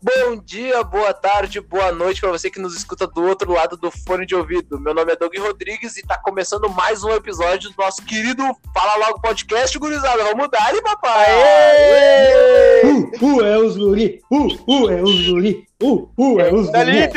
Bom dia, boa tarde, boa noite para você que nos escuta do outro lado do fone de ouvido. Meu nome é Doug Rodrigues e tá começando mais um episódio do nosso querido Fala Logo Podcast, gurizada. Vamos dar, hein, papai? Aê! Uh, uh, é os guri. Uh, uh, é os guri. Uh, uh, é os guri.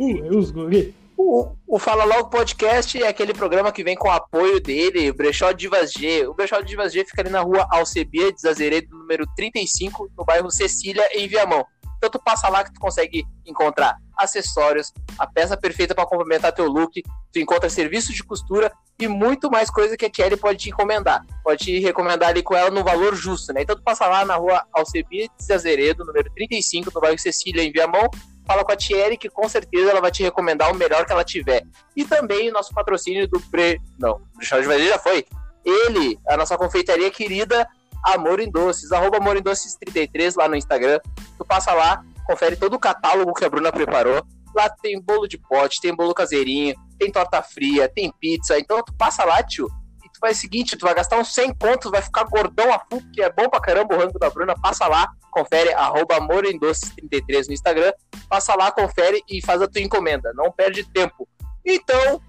Uh, uh, é os guri. O, o Fala Logo Podcast é aquele programa que vem com o apoio dele, o Brechó Divas G. O Brechó Divas G fica ali na rua Alcebia, Desazeredo, número 35, no bairro Cecília, em Viamão. Então tu passa lá que tu consegue encontrar acessórios, a peça perfeita para complementar teu look, tu encontra serviço de costura e muito mais coisa que a Thierry pode te encomendar. Pode te recomendar ali com ela no valor justo, né? Então tu passa lá na rua Alcebia Desazeredo, número 35, no bairro Cecília, em Viamão, fala com a Thierry que com certeza ela vai te recomendar o melhor que ela tiver. E também o nosso patrocínio do Pre... Não, o Charles de já foi. Ele, a nossa confeitaria querida, Amor em Doces, arroba Amor em Doces 33 lá no Instagram. Tu passa lá, confere todo o catálogo que a Bruna preparou. Lá tem bolo de pote, tem bolo caseirinho, tem torta fria, tem pizza. Então tu passa lá, tio, e tu faz o seguinte, tu vai gastar uns 100 contos, vai ficar gordão a full, que é bom pra caramba o rango da Bruna. Passa lá, confere, arroba Amor em Doces 33 no Instagram. Passa lá, confere e faz a tua encomenda. Não perde tempo. Então,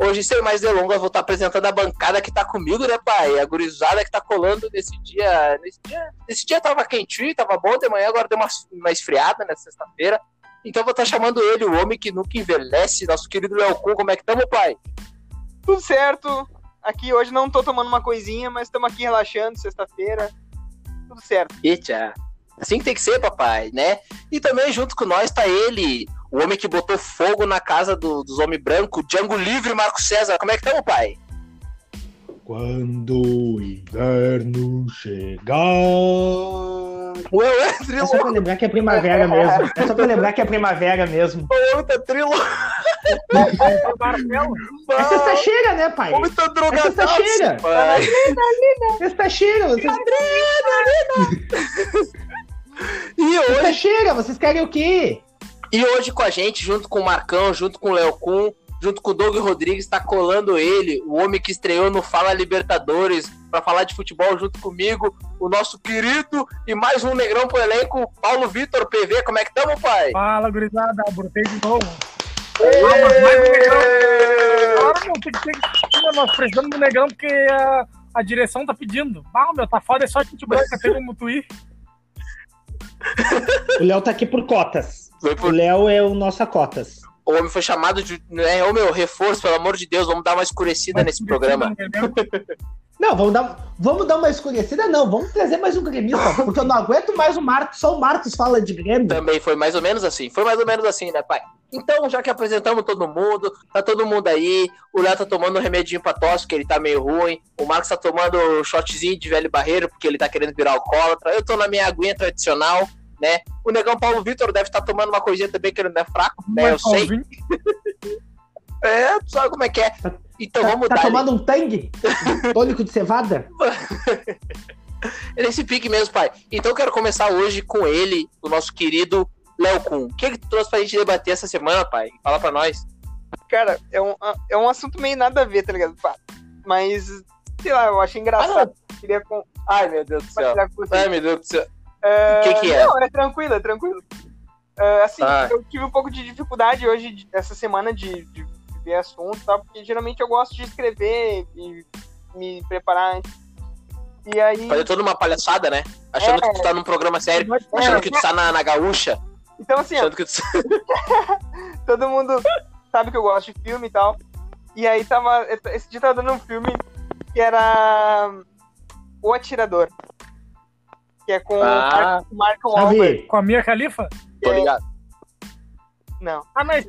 Hoje, sem mais delongas, vou estar apresentando a bancada que tá comigo, né, pai? A gurizada que tá colando nesse dia. Nesse dia, nesse dia tava quentinho, tava bom de manhã, agora deu uma, uma esfriada nessa sexta-feira. Então vou estar chamando ele, o homem que nunca envelhece, nosso querido Léo Kuhn. Como é que estamos, pai? Tudo certo. Aqui hoje não tô tomando uma coisinha, mas estamos aqui relaxando, sexta-feira. Tudo certo. Eita, assim que tem que ser, papai, né? E também junto com nós tá ele, o homem que botou fogo na casa do, dos homens brancos, Django Livre, Marco César. Como é que estamos, pai? Quando o inverno chegar. Ué, ué, É só pra lembrar que é primavera mesmo. É só pra lembrar que é primavera mesmo. O homem tá trilo. É sexta-feira, né, pai? O homem tá É drogado. sexta-feira. pai. Sexta-feira. Vocês... E hoje, Sexta-feira, vocês querem o quê? E hoje com a gente, junto com o Marcão, junto com o Léo Kuhn, junto com o Doug Rodrigues, tá colando ele, o homem que estreou no Fala Libertadores, pra falar de futebol junto comigo, o nosso querido e mais um negrão pro elenco, Paulo Vitor PV. Como é que tamo, pai? Fala, gurizada, brotei de novo. Mas mais um negrão. Claro, meu, tem que ter que. Nós precisamos do negrão porque a, a direção tá pedindo. Ah, meu, tá foda, é só gente branca, tem como tu ir. O Léo tá aqui por cotas. Foi O por- Léo é o nossa cotas. O homem foi chamado de. Né, ô meu, reforço, pelo amor de Deus, vamos dar uma escurecida nesse programa. Não, vamos dar, vamos dar uma escurecida? Não, vamos trazer mais um gremista, porque eu não aguento mais o Marcos, só o Marcos fala de Grêmio. Também foi mais ou menos assim. Foi mais ou menos assim, né, pai? Então, já que apresentamos todo mundo, tá todo mundo aí. O Léo tá tomando um remedinho pra tosse, porque ele tá meio ruim. O Marcos tá tomando um shotzinho de velho barreiro, porque ele tá querendo virar alcoólatra. Eu tô na minha aguinha tradicional, né? O negão Paulo Vitor deve estar tomando uma coisinha também, que ele não é fraco, né? Eu sei. É, tu sabe como é que é. Então Tá, vamos tá dar. tomando um tangue? Tônico de cevada? É nesse pique mesmo, pai. Então eu quero começar hoje com ele, o nosso querido Léo Kuhn. O que, é que tu trouxe pra gente debater essa semana, pai? Fala pra nós. Cara, é um, é um assunto meio nada a ver, tá ligado? Pá, Mas, sei lá, eu achei engraçado. Queria com- Ai, meu Deus do céu. Ai, meu Deus do céu. É, O que que é? Não, é tranquilo, é tranquilo. É, assim, Tá. eu tive um pouco de dificuldade hoje, essa semana, de, de, ver assunto, tá? Porque geralmente eu gosto de escrever e me preparar antes. E aí. Fazer toda uma palhaçada, né? Achando É. que tu tá num programa sério. Achando que tu tá na, na gaúcha. Então, assim, ó, tu... todo mundo sabe que eu gosto de filme e tal. E aí tava. Esse dia tava dando um filme que era O Atirador. Que é com Ah. o Marco Wahlberg. Com a Mia Khalifa? Tô ligado. Não. Ah, mas.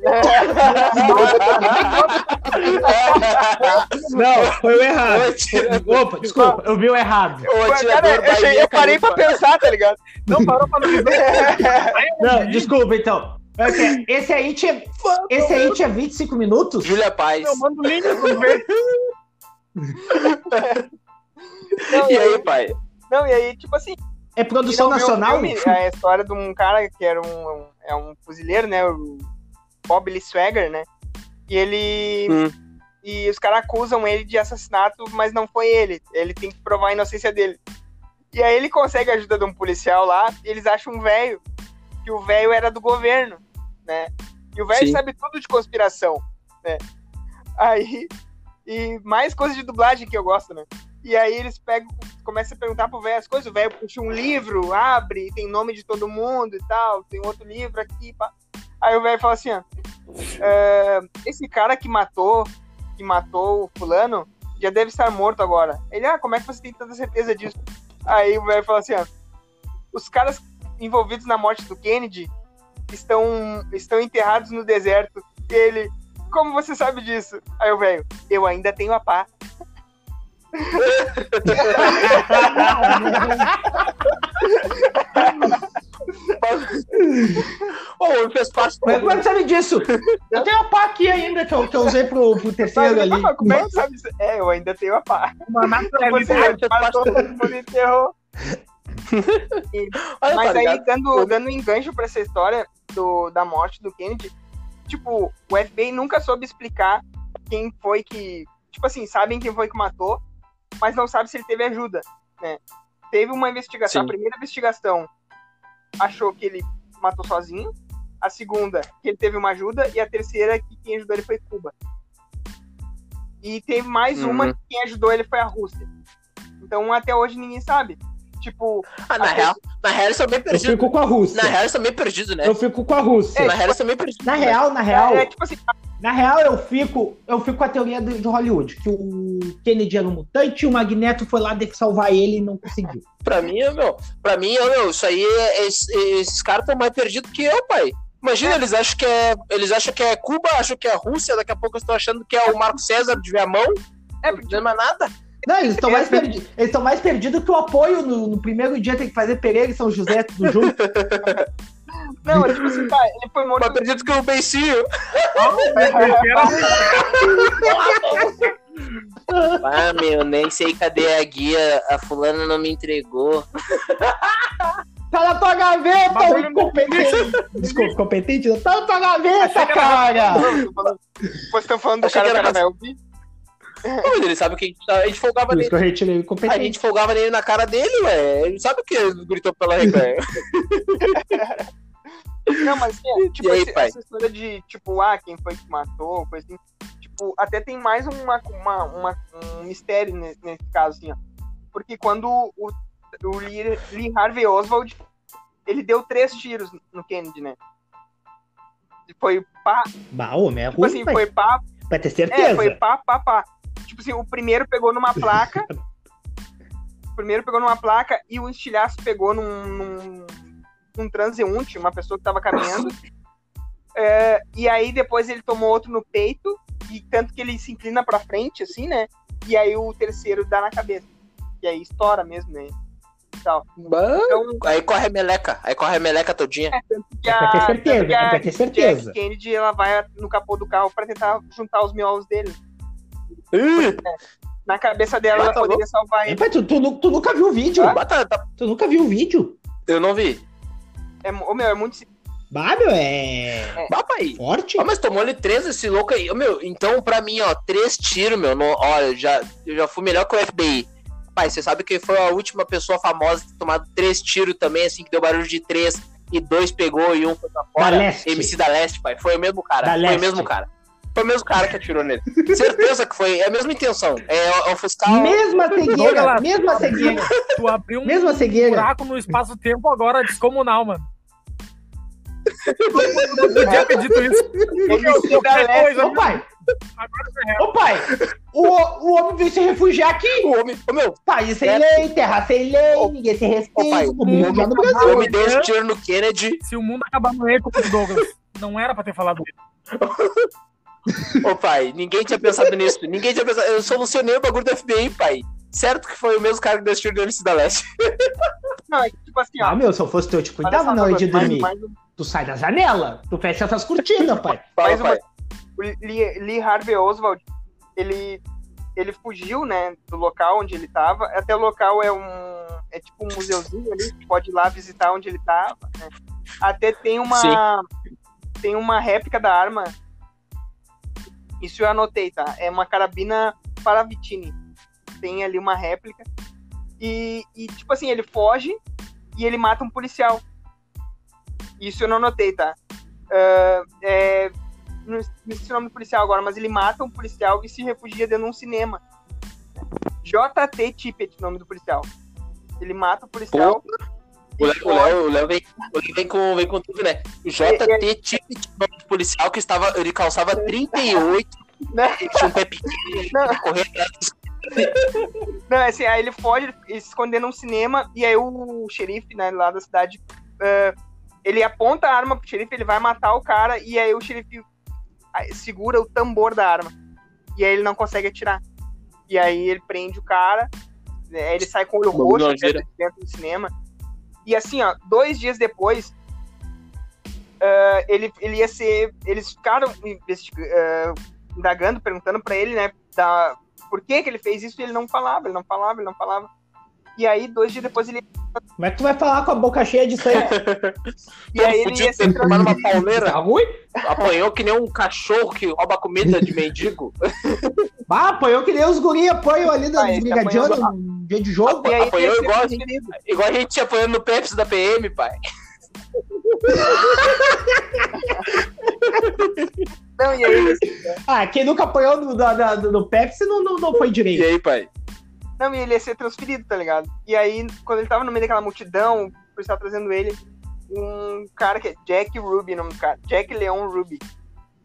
Não, foi o errado. Opa, desculpa, eu vi o errado. o Cara, eu, cheguei- eu parei pra pensar, tá ligado? Não parou pra não ver. Não, desculpa, então. É que Esse aí tinha, esse aí tinha 25 minutos? Júlia Paz. Eu mando o link pra ver. Não, E aí, pai? Não, e aí, tipo assim, É produção não nacional? filme, é a história de um cara que era um, é um fuzileiro, né? O Bob Lee Swagger, né? E ele. Hum. E os caras acusam ele de assassinato, mas não foi ele. Ele tem que provar a inocência dele. E aí ele consegue a ajuda de um policial lá, e eles acham um velho que o velho era do governo, né? E o velho sabe tudo de conspiração, né? Aí, e mais coisas de dublagem que eu gosto, né? E aí eles pegam, começam a perguntar pro velho as coisas, o velho puxa um livro, abre, tem nome de todo mundo e tal, tem outro livro aqui, pá. Aí o velho fala assim, ó, "É, esse cara que matou, que matou o fulano, já deve estar morto agora. Ele, ah, como é que você tem tanta certeza disso? Aí o velho fala assim, ó, os caras envolvidos na morte do Kennedy estão, estão enterrados no deserto. E ele, como você sabe disso? Aí o velho, eu ainda tenho a pá. Ele fez parte. Mas como é que sabe disso? Eu tenho a pá aqui ainda que eu, que eu usei pro, pro terceiro ali. Mas, como é que sabe disso? É, eu ainda tenho a pá. Uma Você naturalidade. matou todo mundo e enterrou. Olha, Mas tá aí, dando, dando um engancho pra essa história do, da morte do Kennedy, tipo, o FBI nunca soube explicar quem foi que. Tipo assim, sabem quem foi que matou, mas não sabe se ele teve ajuda, né? Teve uma investigação, Sim. a primeira investigação achou que ele matou sozinho, a segunda que ele teve uma ajuda, e a terceira que quem ajudou ele foi Cuba. E teve mais uma Uhum. que quem ajudou ele foi a Rússia. Então até hoje ninguém sabe. Tipo, Ah, na real, na real eles são bem Eu perdidos. fico com a Rússia. Na real eles são bem perdidos, né? Eu fico com a Rússia. Na real eles são bem perdidos. Na real, na real, é, tipo assim, na real eu fico, eu fico com a teoria do- de Hollywood, que o Kennedy era um mutante e o Magneto foi lá de salvar ele e não conseguiu. Pra mim, meu, pra mim, meu, isso aí, é- es- esses caras estão mais perdidos que eu, pai. Imagina, eles acham que é. Eles acham que é Cuba, acham que é Rússia, daqui a pouco eu estou achando que é o Marco César de Viamão. é, Não dizendo mais nada. Não, eles estão mais perdidos. Eles estão mais perdidos que o apoio no, no primeiro dia tem que fazer Pereira e São José tudo junto. Não, é tipo assim, tá, ele foi morto. Mais perdido que o Beicinho. Ah, meu, nem sei cadê a guia. A fulana não me entregou. Tá na tua gaveta, incompetente. Desculpa, competente? não. Tá na tua gaveta, cara. Vocês estão falando do cara que era Ele sabe que a gente, tá- a gente folgava nele. que eu retirei o A gente folgava nele na cara dele, ué. Ele sabe o que ele gritou pela recanha. Não, mas assim, tipo, E aí, pai? essa história de, tipo, ah, quem foi que matou, coisa assim. Tipo, até tem mais uma, uma, uma- um mistério nesse, nesse caso, assim, ó. Porque quando o, o Lee, Lee Harvey Oswald, ele deu três tiros no Kennedy, né? Foi pá, Bah, homem, é tipo ruim, assim, pai. foi pá, Vai ter É, certeza. foi pá, pá, pá. Tipo assim, o primeiro pegou numa placa. o primeiro pegou numa placa e o estilhaço pegou num, num, num transeunte, uma pessoa que tava caminhando. É, e aí depois ele tomou outro no peito, e tanto que ele se inclina pra frente, assim, né? E aí o terceiro dá na cabeça. E aí estoura mesmo, né? Então, Aí corre a meleca. Aí corre a meleca todinha. que É pra ter a- certeza, é a pra ter certeza. Jack Kennedy, ela vai no capô do carro pra tentar juntar os miolos dele. Ih, Na cabeça dela, ela tá poderia salvar É, ele. pai, tu, tu, tu nunca viu o vídeo? Ah. Tu nunca viu o vídeo? Eu não vi. É, ô, meu, é muito Bah, meu, é Bah, pai. forte. Ah, mas tomou ele três esse louco aí. Ô, Meu, então pra mim, ó, três tiros, meu. No, olha, eu já, eu já fui melhor que o FBI. Pai, você sabe que foi a última pessoa famosa ter tomado três tiros também, assim, que deu barulho de três e dois pegou e um foi pra fora. Leste. MC da Leste, pai. Foi o mesmo cara. Da foi Leste. o mesmo cara. Foi o mesmo cara que atirou nele. Certeza que foi. É a mesma intenção. É, é ofuscar. o- Mesma cegueira, Douglas, mesma cegueira. Tu abriu um Mesma cegueira. buraco no espaço-tempo agora descomunal, mano. Eu não podia ter dito isso. Qualquer coisa, Ô, pai, Agora é ô, pai, o, o homem veio se refugiar aqui. O homem, ô, meu, País sem É. lei, terra sem lei, ninguém se respeita. O o mundo já no o Brasil. homem deu esse tiro no Kennedy. Se o mundo acabar no eco com o Douglas, não era pra ter falado isso. Ô, pai, ninguém tinha pensado nisso. Ninguém tinha pensado. Eu solucionei o bagulho do FBI, pai. Certo que foi o mesmo cara que tiro no MC da Leste. Não, é que, tipo assim, ó. Ah, meu, se eu fosse teu, eu te cuidava na hora de mais- dormir. mais um- Tu sai da janela, tu fecha essas cortinas, pai. Fala, Mais uma- pai. o Lee, Lee Harvey Oswald, ele, ele fugiu, né, do local onde ele tava. Até o local é um, é tipo um museuzinho ali, tu pode ir lá visitar onde ele tava, né. Até tem uma, tem uma réplica da arma. Isso eu anotei, tá? É uma carabina Paravitini. Tem ali uma réplica. E, e, tipo assim, ele foge e ele mata um policial. Isso eu não notei, tá? Uh, é, não esqueci o nome do policial agora, mas ele mata um policial e se refugia dentro de um cinema. JT Tippett, nome do policial. Ele mata o policial. O Léo, o Léo, o Léo vem, o Léo vem, com, vem com tudo, né? O JT nome do policial, que estava, ele calçava 38, né? tinha um pé pequeno, corria atrás dos não, assim, aí ele foge, ele se esconde num cinema, e aí o xerife, né, lá da cidade, uh, ele aponta a arma pro xerife, ele vai matar o cara, e aí o xerife segura o tambor da arma. E aí ele não consegue atirar. E aí ele prende o cara, né, ele sai com o olho roxo dentro, dentro do cinema. E assim, ó, dois dias depois, uh, ele, ele ia ser. Eles ficaram uh, indagando, perguntando para ele, né, da, por que, que ele fez isso e ele não falava, ele não falava, ele não falava. E aí, dois dias depois, ele. Como é que tu vai falar com a boca cheia de sangue? e aí ele ia ser transferido. uma pauleira. Tá ruim? Apanhou que nem um cachorro que rouba comida de mendigo. bah, apanhou que nem os guri apanham ali das ah, brigadianas no dia de jogo. Aí, apanhou igual a, gente, igual a gente apanhando no Pepsi da PM, pai. Não, e aí? Ah, quem nunca apanhou no, no, no Pepsi não, não, não foi direito. E aí, pai? Não, e ele ia ser transferido, tá ligado? E aí, quando ele tava no meio daquela multidão, o policial trazendo ele, um cara que é Jack Ruby, nome do cara, Jack Leon Ruby.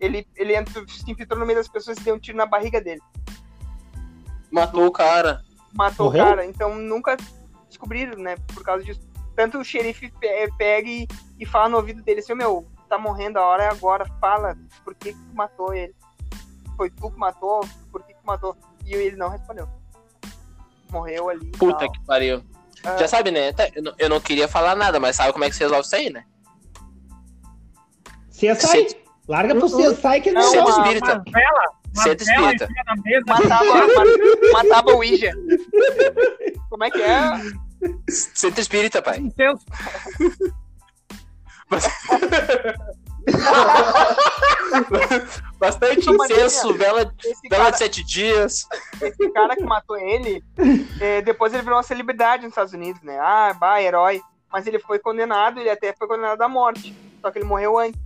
Ele, ele entrou, se infiltrou no meio das pessoas e deu um tiro na barriga dele. Matou o cara. Matou Morreu? o cara, então nunca descobriram, né, por causa disso. Tanto o xerife pega e, e fala no ouvido dele assim, meu, tá morrendo, a hora é agora, fala por que, que tu matou ele. Foi tu que matou? Por que, que matou? E ele não respondeu. Morreu ali. Puta tal. que pariu. Ah. Já sabe, né? Eu não, não queria falar nada, mas sabe como é que se resolve isso aí, né? CSI. Larga pro CSI que ele não Centro espírita. Centro espírita. Matava, matava o Ouija. Como é que é? Centro espírita, pai. Intenso. Bastante incenso, vela, vela cara, de sete dias. Esse cara que matou ele, é, depois ele virou uma celebridade nos Estados Unidos, né? Ah, bah, herói. Mas ele foi condenado, ele até foi condenado à morte. Só que ele morreu antes.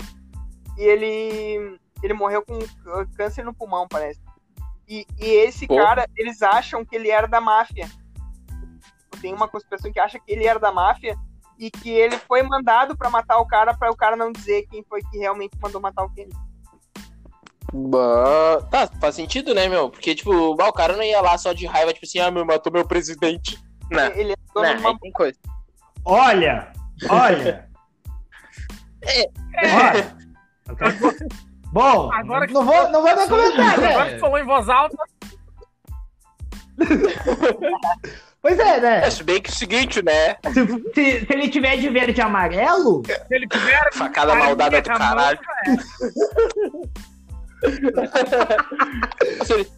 E ele, ele morreu com câncer no pulmão, parece. E, e esse Pô. cara, eles acham que ele era da máfia. Tem uma conspiração que acha que ele era da máfia e que ele foi mandado para matar o cara para o cara não dizer quem foi que realmente mandou matar o Kenny. Bah, tá, faz sentido, né, meu? Porque, tipo, bah, o cara não ia lá só de raiva, tipo assim, ah, meu, matou meu presidente. Não, ele é não, uma... tem coisa. Olha, olha. é. Olha. Bom, agora que não vou, não vou dar comentário, né? Agora que falou em voz alta. Pois é, né? É, se bem que é o seguinte, né? Se, se, se, ele tiver de verde e amarelo. Se ele tiver. Facada maldada do caralho. se, ele,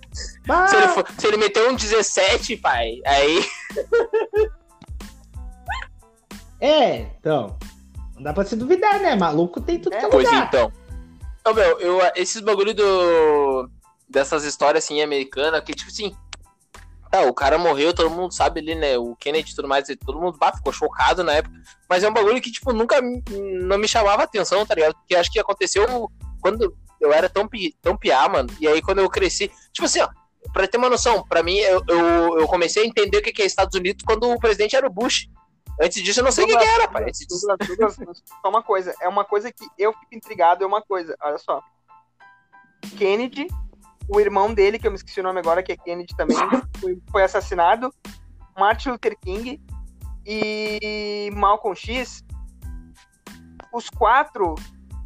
ah. se, ele for, se ele meter um 17, pai, aí. É, então. Não dá pra se duvidar, né? Maluco tem tudo é, que Pois então. Então, meu, eu, esses bagulho do. Dessas histórias assim, americanas, que tipo assim Tá, o cara morreu, todo mundo sabe ali, né? O Kennedy e tudo mais, todo mundo bah, ficou chocado na época. Mas é um bagulho que, tipo, nunca não me chamava atenção, tá ligado? Porque acho que aconteceu quando eu era tão, tão piá, mano. E aí quando eu cresci. Tipo assim, ó, pra ter uma noção, pra mim, eu, eu, eu comecei a entender o que é Estados Unidos quando o presidente era o Bush. Antes disso, eu não sei o que, que, era, pai. Antes disso... Só uma coisa, é uma coisa que eu fico intrigado, é uma coisa, olha só. Kennedy o irmão dele, que eu me esqueci o nome agora, que é Kennedy também, foi, foi assassinado. Martin Luther King e Malcolm X, os quatro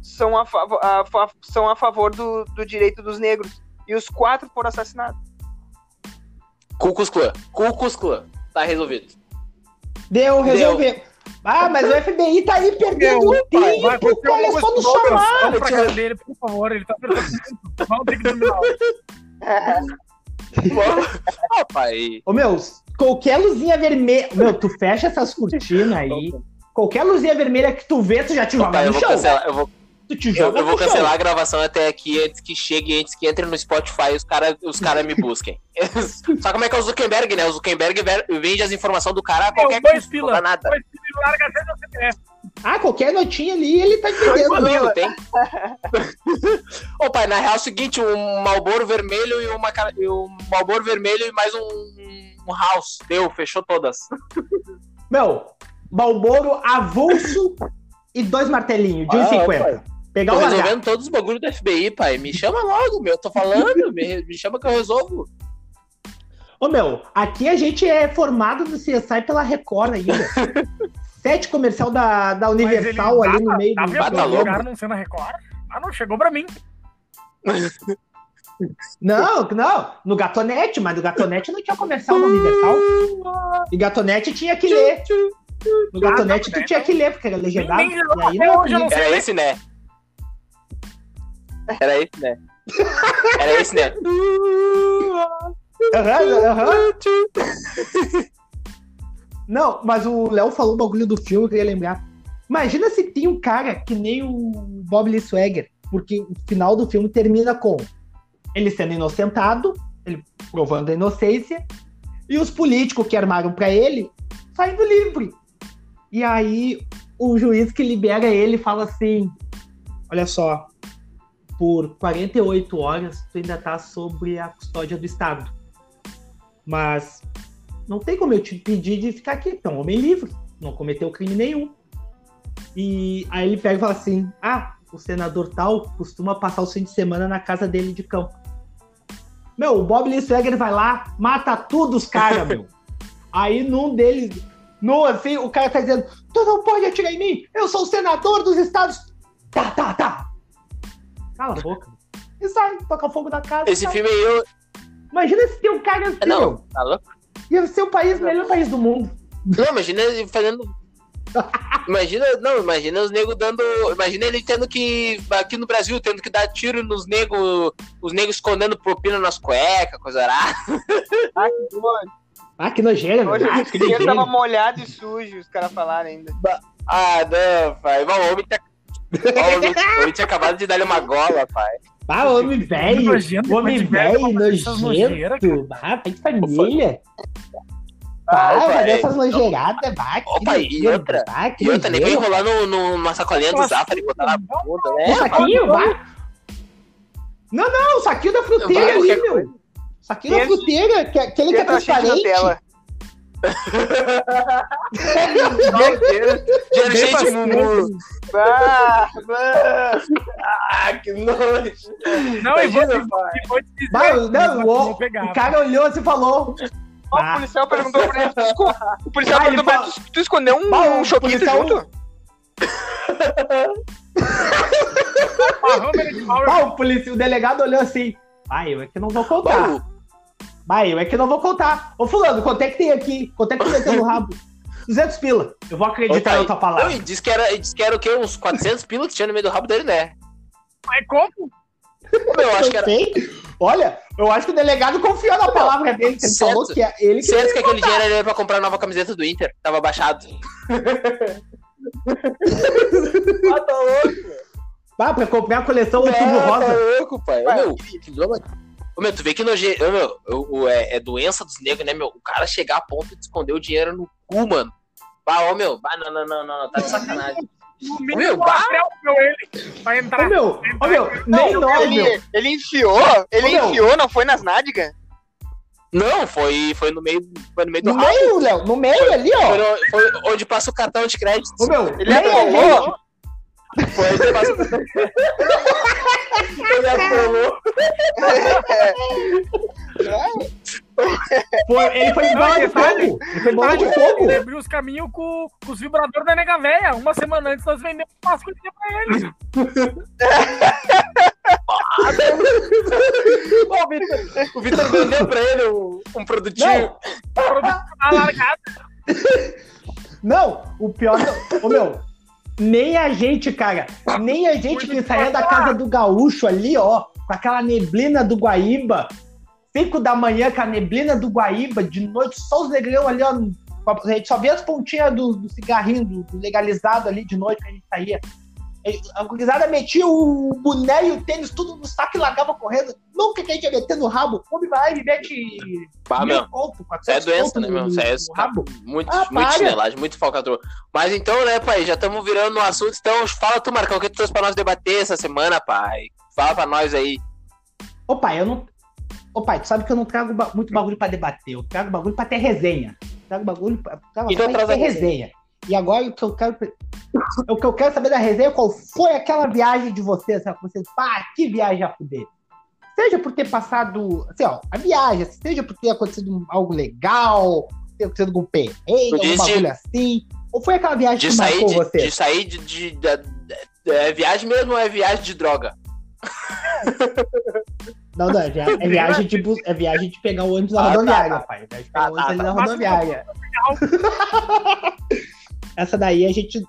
são a, a, a, são a favor do, do direito dos negros. E os quatro foram assassinados. Klan. Ku Klux Klan. Tá resolvido. Deu, resolveu. Ah, mas o FBI tá aí perdendo um tempo. Vai, começou no chamado. pra cara dele, por favor. Ele tá perdendo tempo. Vamos ter que dominar. Ah, pai. Ô, meu, qualquer luzinha vermelha. Meu, tu fecha essas cortinas aí. Qualquer luzinha vermelha que tu vê, tu já te joga no chão. Eu, vou, Tu te Eu, joga eu vou no chão. cancelar a gravação até aqui antes que chegue, antes que entre no Spotify e os caras os cara me busquem. Só como é que é o Zuckerberg, né? O Zuckerberg vende as informações do cara a qualquer dois custo, pila. não dá nada. Dois pila larga até no CPF. Ah, qualquer notinha ali, ele tá entendendo. Quanto tem? Ô pai, na real é o seguinte, um Malboro vermelho e uma cara- e um Malboro vermelho e mais um, um house. Deu, fechou todas. Meu, Balboro avulso e dois martelinhos de Ah, 1,50. Pegar Tô o resolvendo todos os bagulhos do FBI, pai. Me chama logo, meu. Tô falando, me, me chama que eu resolvo. Ô, meu, aqui a gente é formado no CSI pela Record ainda. Sete comercial da, da Universal Mas ele ali no meio do. lugar não sendo a Record? Ah, não, chegou pra mim. Não, não, no Gatonete, mas no Gatonete não tinha comercial da Universal. E Gatonete tinha que ler. No Gatonete tu tinha que ler, porque era legendado. E aí não. Era esse, né? Era esse, né? Era esse, né? Aham, aham. Não, mas o Léo falou o bagulho do filme, eu queria lembrar. Imagina se tem um cara que nem o Bob Lee Swagger, porque o final do filme termina com ele sendo inocentado, ele provando a inocência, e os políticos que armaram pra ele saindo livre. E aí o juiz que libera ele fala assim: Olha só, por 48 horas tu ainda tá sobre a custódia do Estado. Mas não tem como eu te pedir de ficar aqui, tu é um homem livre, não cometeu crime nenhum. E aí ele pega e fala assim: Ah, o senador tal costuma passar o fim de semana na casa dele de campo. Meu, o Bob Lee Swagger vai lá, mata tudo os caras, meu. Aí num deles, num assim, o cara tá dizendo: Tu não pode atirar em mim, eu sou o senador dos Estados. Tá, tá, tá. Cala a boca. E sai, toca fogo da casa. Esse sai. filme aí eu. Imagina se tem um cara assim, Não, meu. tá louco? Ia ser o país, o melhor país do mundo. Não, imagina ele fazendo. Imagina, não, imagina os negros dando. Imagina ele tendo que. Aqui no Brasil, tendo que dar tiro nos negros. Os negros escondendo propina nas cuecas, coisa arada. Ah, que doido. Ah, que nojeira, Hoje velho. Ah, que tava molhado e sujo, os caras falaram ainda. Ah, não, pai. O homem tá. Ó, o tinha acabado de dar-lhe uma gola, pai. Ah, homem velho. Nojento, Homem velho, nojento. Ah, pai de família. Ah, Ah, pai. fazer essas nojeiradas. Bah, que Ô, pai, e outra? E outra, nem vai enrolar no, no- numa sacolinha do Zafari e botar na bunda, né? O saquinho, vai. Não, não, o saquinho da fruteira Vai, ali, meu. Saquinho da fruteira, que, aquele que é transparente. Dinheiro, cheio de mumu. Ah, ah. Ah, que nojo. Não, e vou, e vou te dizer. Mas não, vou o, pegar. o cara olhou assim e falou. Ah. O policial perguntou pra ele, o policial Ah, ele perguntou pra ele, tu, tu escondeu um, Bah, um choquito policial- junto? Ah, o, polici... o delegado olhou assim. Ah, eu é que não vou contar. Bom, Vai, eu é que não vou contar. Ô, fulano, quanto é que tem aqui? Quanto é que tu meteu no rabo? 200 pila. Eu vou acreditar Opa, na tua palavra. Não, e disse que era, disse que era o quê? Uns 400 pila que tinha no meio do rabo dele, né? Mas como? Eu acho que Eu era. sei. Olha, eu acho que o delegado confiou na palavra dele. que Ele Certo. falou que é ele que Certo que aquele dinheiro era pra comprar a nova camiseta do Inter. Tava baixado. ah, tá louco. Ah, pra comprar a coleção do Tubo Ah, tá Rosa. louco, pai. Ô, Ué, meu, que drama. Ô, meu, tu vê que noje... Ô, meu, o- o- é, é doença dos negros, né, meu? O cara chegar a ponto de esconder o dinheiro no cu, mano. Bah, ô, meu, bah, não, não, não, não, não, tá de sacanagem. No Meu, mínimo, bah. meu ele. Vai Ô, entrar. meu, ô, meu, nem Não, nós, meu. ele, ele enfiou, ele Ô, meu. enfiou, não foi nas nádegas? Não, foi, foi no meio, foi no meio do No rabo. meio, Léo, no meio ali, ó. Foi, no- foi onde passa o cartão de crédito. Ô, meu, Ele nem a atolou? gente. Foi de crédito. Ele atolou. Foi, ele foi em bola de fogo. Ele foi em bola de fogo. Ele abriu os caminhos com, com os vibradores da nega véia. Uma semana antes nós vendemos umas coisinhas pra ele. Ó, o Vitor- O Vitor vendeu pra ele um, um produtinho. Produto alargado. Não, o pior. não- Ô, meu, nem a gente, cara. Nem a gente que saía da casa do gaúcho ali, ó, com aquela neblina do Guaíba. 5 da manhã com a neblina do Guaíba, de noite, só os negrão ali, ó. A gente só via as pontinhas do, do cigarrinho, do, do legalizado ali de noite que a gente saía. A gurizada metia o boné e o tênis tudo no saco e largava correndo. Nunca que a gente ia meter no rabo. O homem vai lá e mete Bah, mil meu. conto, Isso 400 é doença, né, meu? Isso é no rabo. muito, Ah, muito chinelagem, muito falcatrua. Mas então, né, pai, já estamos virando no assunto. Então, fala tu, Marcão, o que tu trouxe pra nós debater essa semana, pai? Fala pra nós aí. Ô pai, eu não. Ô pai, tu sabe que eu não trago ba- muito bagulho pra debater. Eu trago bagulho pra ter resenha. Eu trago bagulho pra, trago Então bagulho pra ter resenha. E agora o que eu quero. O que eu quero saber da resenha é qual foi aquela viagem de vocês, sabe? Vocês, pá, que viagem a fuder. Seja por ter passado, assim, ó, a viagem, seja por ter acontecido algo legal, ter acontecido algum Tu algum bagulho assim. Ou foi aquela viagem De que sair marcou de, você? de sair de. de- da- da- é viagem mesmo ou é viagem de droga? Não, não, é, via- é viagem de, bus- é viagem de pegar o ônibus na Ah, tá, rodoviária, tá. pai. É viagem de pegar o ônibus tá, na rodoviária. Essa daí a gente. Do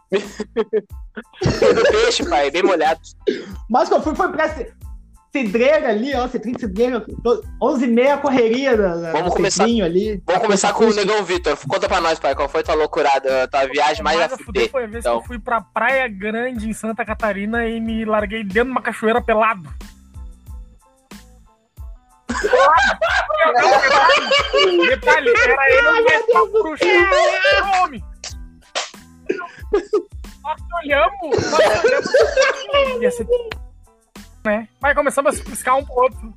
peixe, pai, bem molhado. Mas que eu fui foi pra ci- Cidreira ali, ó. Você tem Cidreira. 11 e meia correria da, da- Vamos do começar- ali. Vamos começar com o. Negão Vitor. Conta pra nós, pai, qual foi tua loucurada, tua viagem mais a fuder foi a vez então. que eu fui pra Praia Grande, em Santa Catarina, e me larguei dentro de uma cachoeira pelado. Detalhe, era ele o bruxo. Ô, homem. Nós olhamos, nós olhamos. Ia ser... Né? Vai começamos a se piscar um pro outro.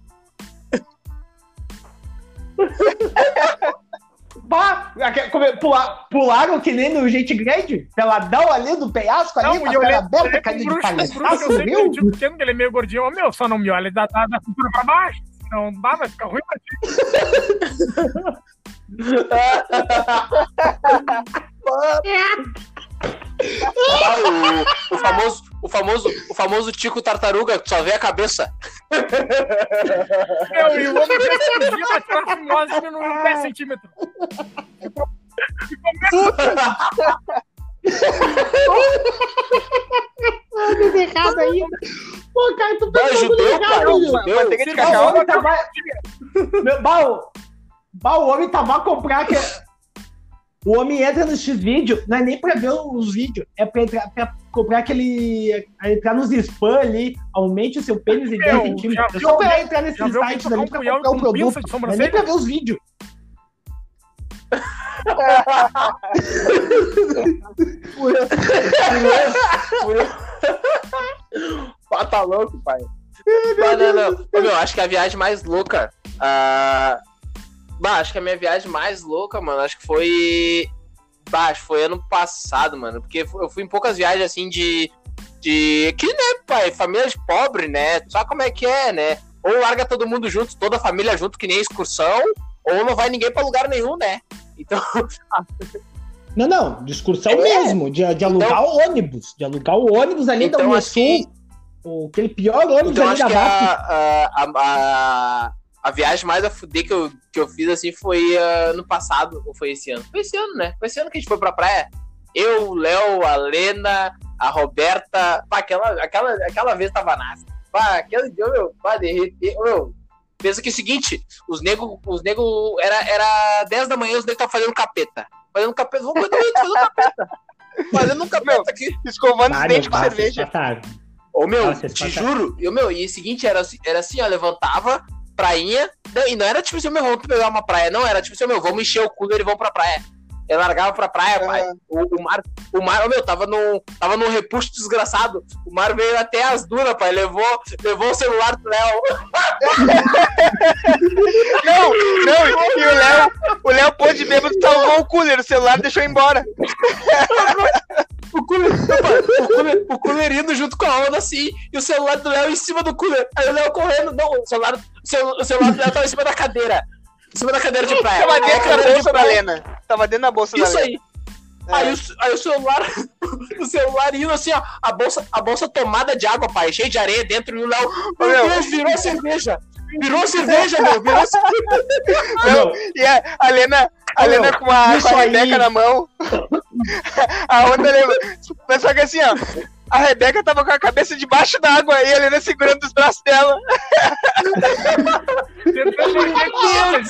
Bah, aque- come- pula- pularam que nem no gente grande? Peladão ali do penhasco ali, Não, com e a cara aberta, carinha de palhaço, eu sei que ele é pequeno, que ele é meio gordinho. Ô, meu, só não me olha da, da, da cintura pra baixo. Não dá, vai ficar ruim pra ti. Ah, o, o famoso, o, famoso, o famoso Tico Tartaruga, que só vê a cabeça. Meu, e o homem tirar a fimose no 10 centímetros. Ficou, ficou Tudo errado aí. Pô, cara, tu é fez tudo errado. Judeu. Manteiga de cacau. homem tava. Meu, bah, o- bah, o homem tava a comprar. Que... O homem entra no X-Vídeo, não é nem pra ver os vídeos, é pra, entrar, pra comprar aquele. entrar nos spam ali, aumente o seu pênis em 10 Meu, centímetros. É só pra entrar sites tocar ali pra comprar o produto. Não é nem pra ver os vídeos. Pá, tá louco, pai. Mas não, não. Ô, meu, acho que a viagem mais louca. ah, Bah, acho que a minha viagem mais louca, mano, acho que foi. Bah, acho que foi ano passado, mano. Porque eu fui em poucas viagens assim de. De. Aqui, né, pai? Família de pobre, né? Sabe como é que é, né? Ou larga todo mundo junto, toda a família junto, que nem excursão, ou não vai ninguém pra lugar nenhum, né? Então, Não, não, de excursão É. mesmo, de, de alugar o ônibus. De alugar o ônibus ali Então, da Unisul. que- o- Aquele pior ônibus Então ali da que VAP. a, a, a, a, a viagem mais a fuder que eu, que eu fiz assim foi ah, no passado, ou foi esse ano? Foi esse ano, né? Foi esse ano que a gente foi pra praia. Eu, o Léo, a Lena, a Roberta. Pá, aquela, aquela, aquela vez tava nasce. Pá, aquele dia, meu, pá, derreter. Ô, Meu, pensa que é o seguinte, os nego, os nego, era, era 10 da manhã, os nego estavam fazendo capeta. Fazendo capeta, vamos fazer fazendo capeta. Fazendo um capeta aqui. Escovando os dentes com cerveja. passaram. Ô, meu, te passaram. juro, eu, meu, e o seguinte, era, assim- era assim, ó, levantava, prainha, e não era tipo assim, meu, vamos pegar uma praia, não, era tipo assim, meu, vamos encher o cooler e vamos pra praia. Eu largava pra praia, Ah. pai. O, o mar, o mar, meu, tava num, tava num repuxo desgraçado. O mar veio até as dunas, pai, levou, levou o celular do Léo. Não, não, e o Léo, o Léo pôs de bêbado, salvou o cooler, o celular deixou embora. O cooler, o cooler, o cooler indo junto com a onda assim, e o celular do Léo em cima do cooler. Aí o Léo correndo, não, o celular, o celular Léo tava em cima da cadeira. Em cima da cadeira de praia. Tava dentro da cadeira de bolsa da Lena. Tava dentro da bolsa Isso da Lena. aí. Aí, o, aí o celular, o celular indo assim, ó, a bolsa, a bolsa tomada de água, pai, cheia de areia dentro, e o Léo, meu Meu. Deus, virou cerveja. Virou cerveja, meu, virou cerveja. Não, e a, a Lena, a Lena meu, com a, isso com a na mão. A onda leva. Mas só que assim, ó. A Rebeca tava com a cabeça debaixo d'água e a Lena segurando os braços dela. Tentando entender.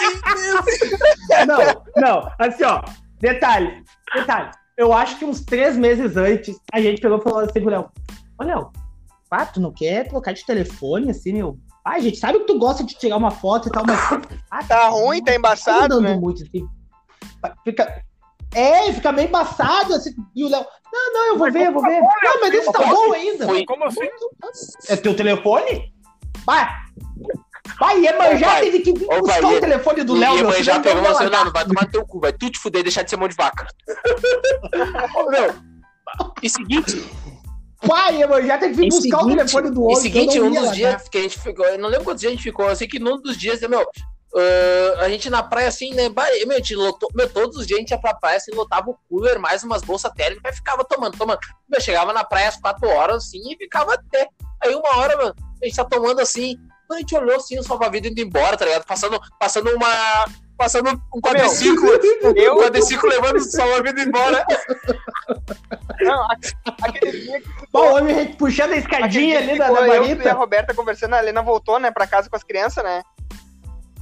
Não, não, assim, ó. Detalhe, detalhe. Eu acho que uns três meses antes, a gente pegou e falou assim pro Léo. Ô, Léo, ah, tu não quer trocar de telefone, assim, meu? Ah, gente, sabe que tu gosta de tirar uma foto e tal, mas. Ah, Tá ruim, tá embaçado, dando né? muito, assim. Fica. É, fica meio embaçado, assim. E o Léo, não, não, eu vou Mas ver, eu vou ver. bom, Não, mas esse tá bom ainda. Foi. Como assim? É teu telefone? Vai! Vai, Iemanjá pai. teve que vir Ô, buscar pai, o telefone do Léo, e meu. a mãe já senão pegou você, largar. não, não vai tomar no teu cu, vai tu te fuder e deixar de ser mão de vaca. Ô, meu, e seguinte, Pai, Iemanjá teve que vir E buscar o seguinte- telefone do e outro. seguinte, então não um dos dias que a gente ficou, eu não lembro quantos dias a gente ficou, eu sei que num dos dias, meu, ah, a gente na praia assim, né, meu, a gente lotou, meu, todos os dias a gente ia pra praia, assim, lotava o cooler, mais umas bolsas térmicas, e ficava tomando, tomando. Meu, chegava na praia às quatro horas, assim, e ficava até. Aí uma hora, mano, a gente tá tomando assim, a gente olhou assim, os salva-vidas indo embora, tá ligado? Passando, passando uma. Passando um quadriciclo, Eu- um quadriciclo levando o salva-vida embora. Não, aquele dia que Pô, o homem puxando a escadinha ali da, da eu e a. Roberta conversando, a Helena voltou, né, pra casa com as crianças, né?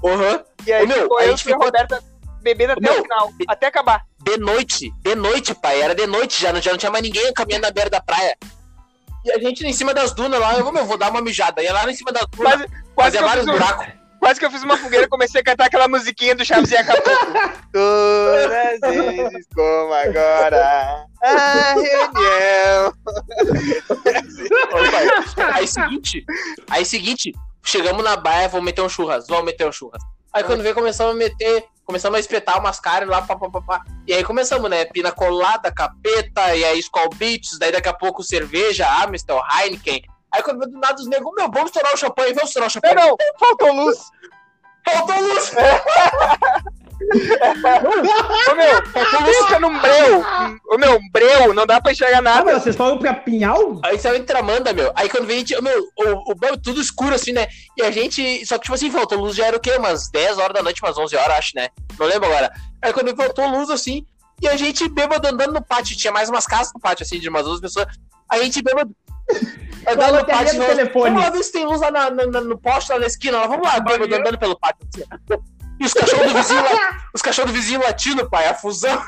Aham. E aí Ô, meu, ficou a eu gente e a ficou- Roberta bebendo até Meu, o final, até acabar. De noite, de noite, pai. Era de noite já, não, já não tinha mais ninguém caminhando na beira da praia. E a gente em cima das dunas lá, eu vou, meu, vou dar uma mijada. Ia lá em cima das dunas, Quase, quase, fazia que eu vários fiz um- buracos. quase que eu fiz uma fogueira e comecei a cantar aquela musiquinha do Chaves e acabou. Todas as vezes como agora. A reunião. Ô, pai, Aí seguinte, aí seguinte, chegamos na baia, vamos meter um churras, vamos meter um churras. Aí quando veio, começamos a meter, começamos a espetar umas caras lá, pá, pá, pá, pá. E aí começamos, né? Pina colada, capeta, e aí Skull Beats, daí daqui a pouco cerveja, Amstel, Heineken. Aí quando veio do nada os negros, meu, vamos estourar o champanhe, vamos estourar o champanhe. não, faltou luz. Faltou luz! Ô meu, pensa num breu. Ô meu, um breu, não dá pra enxergar Ah, nada. meu, vocês foram pra Pinhal? Aí saiu entre Amanda, meu. Aí quando veio, a gente, meu, o, o tudo escuro assim, né? E a gente. Só que, tipo assim, faltou luz já era o quê? Umas 10 horas da noite, umas 11 horas, acho, né? Não lembro agora. Aí quando faltou luz assim, e a gente bêbado andando no pátio. Tinha mais umas casas no pátio, assim, de umas duas pessoas. A gente bêbado. Andando no bateria pátio, do nós- telefone. vamos lá ver se tem luz lá na- na- na- no poste, lá na esquina. Lá, vamos lá, bêbado, andando pelo pátio. assim. E os cachorros do vizinho os cachorros do vizinho latindo, pai, a fusão.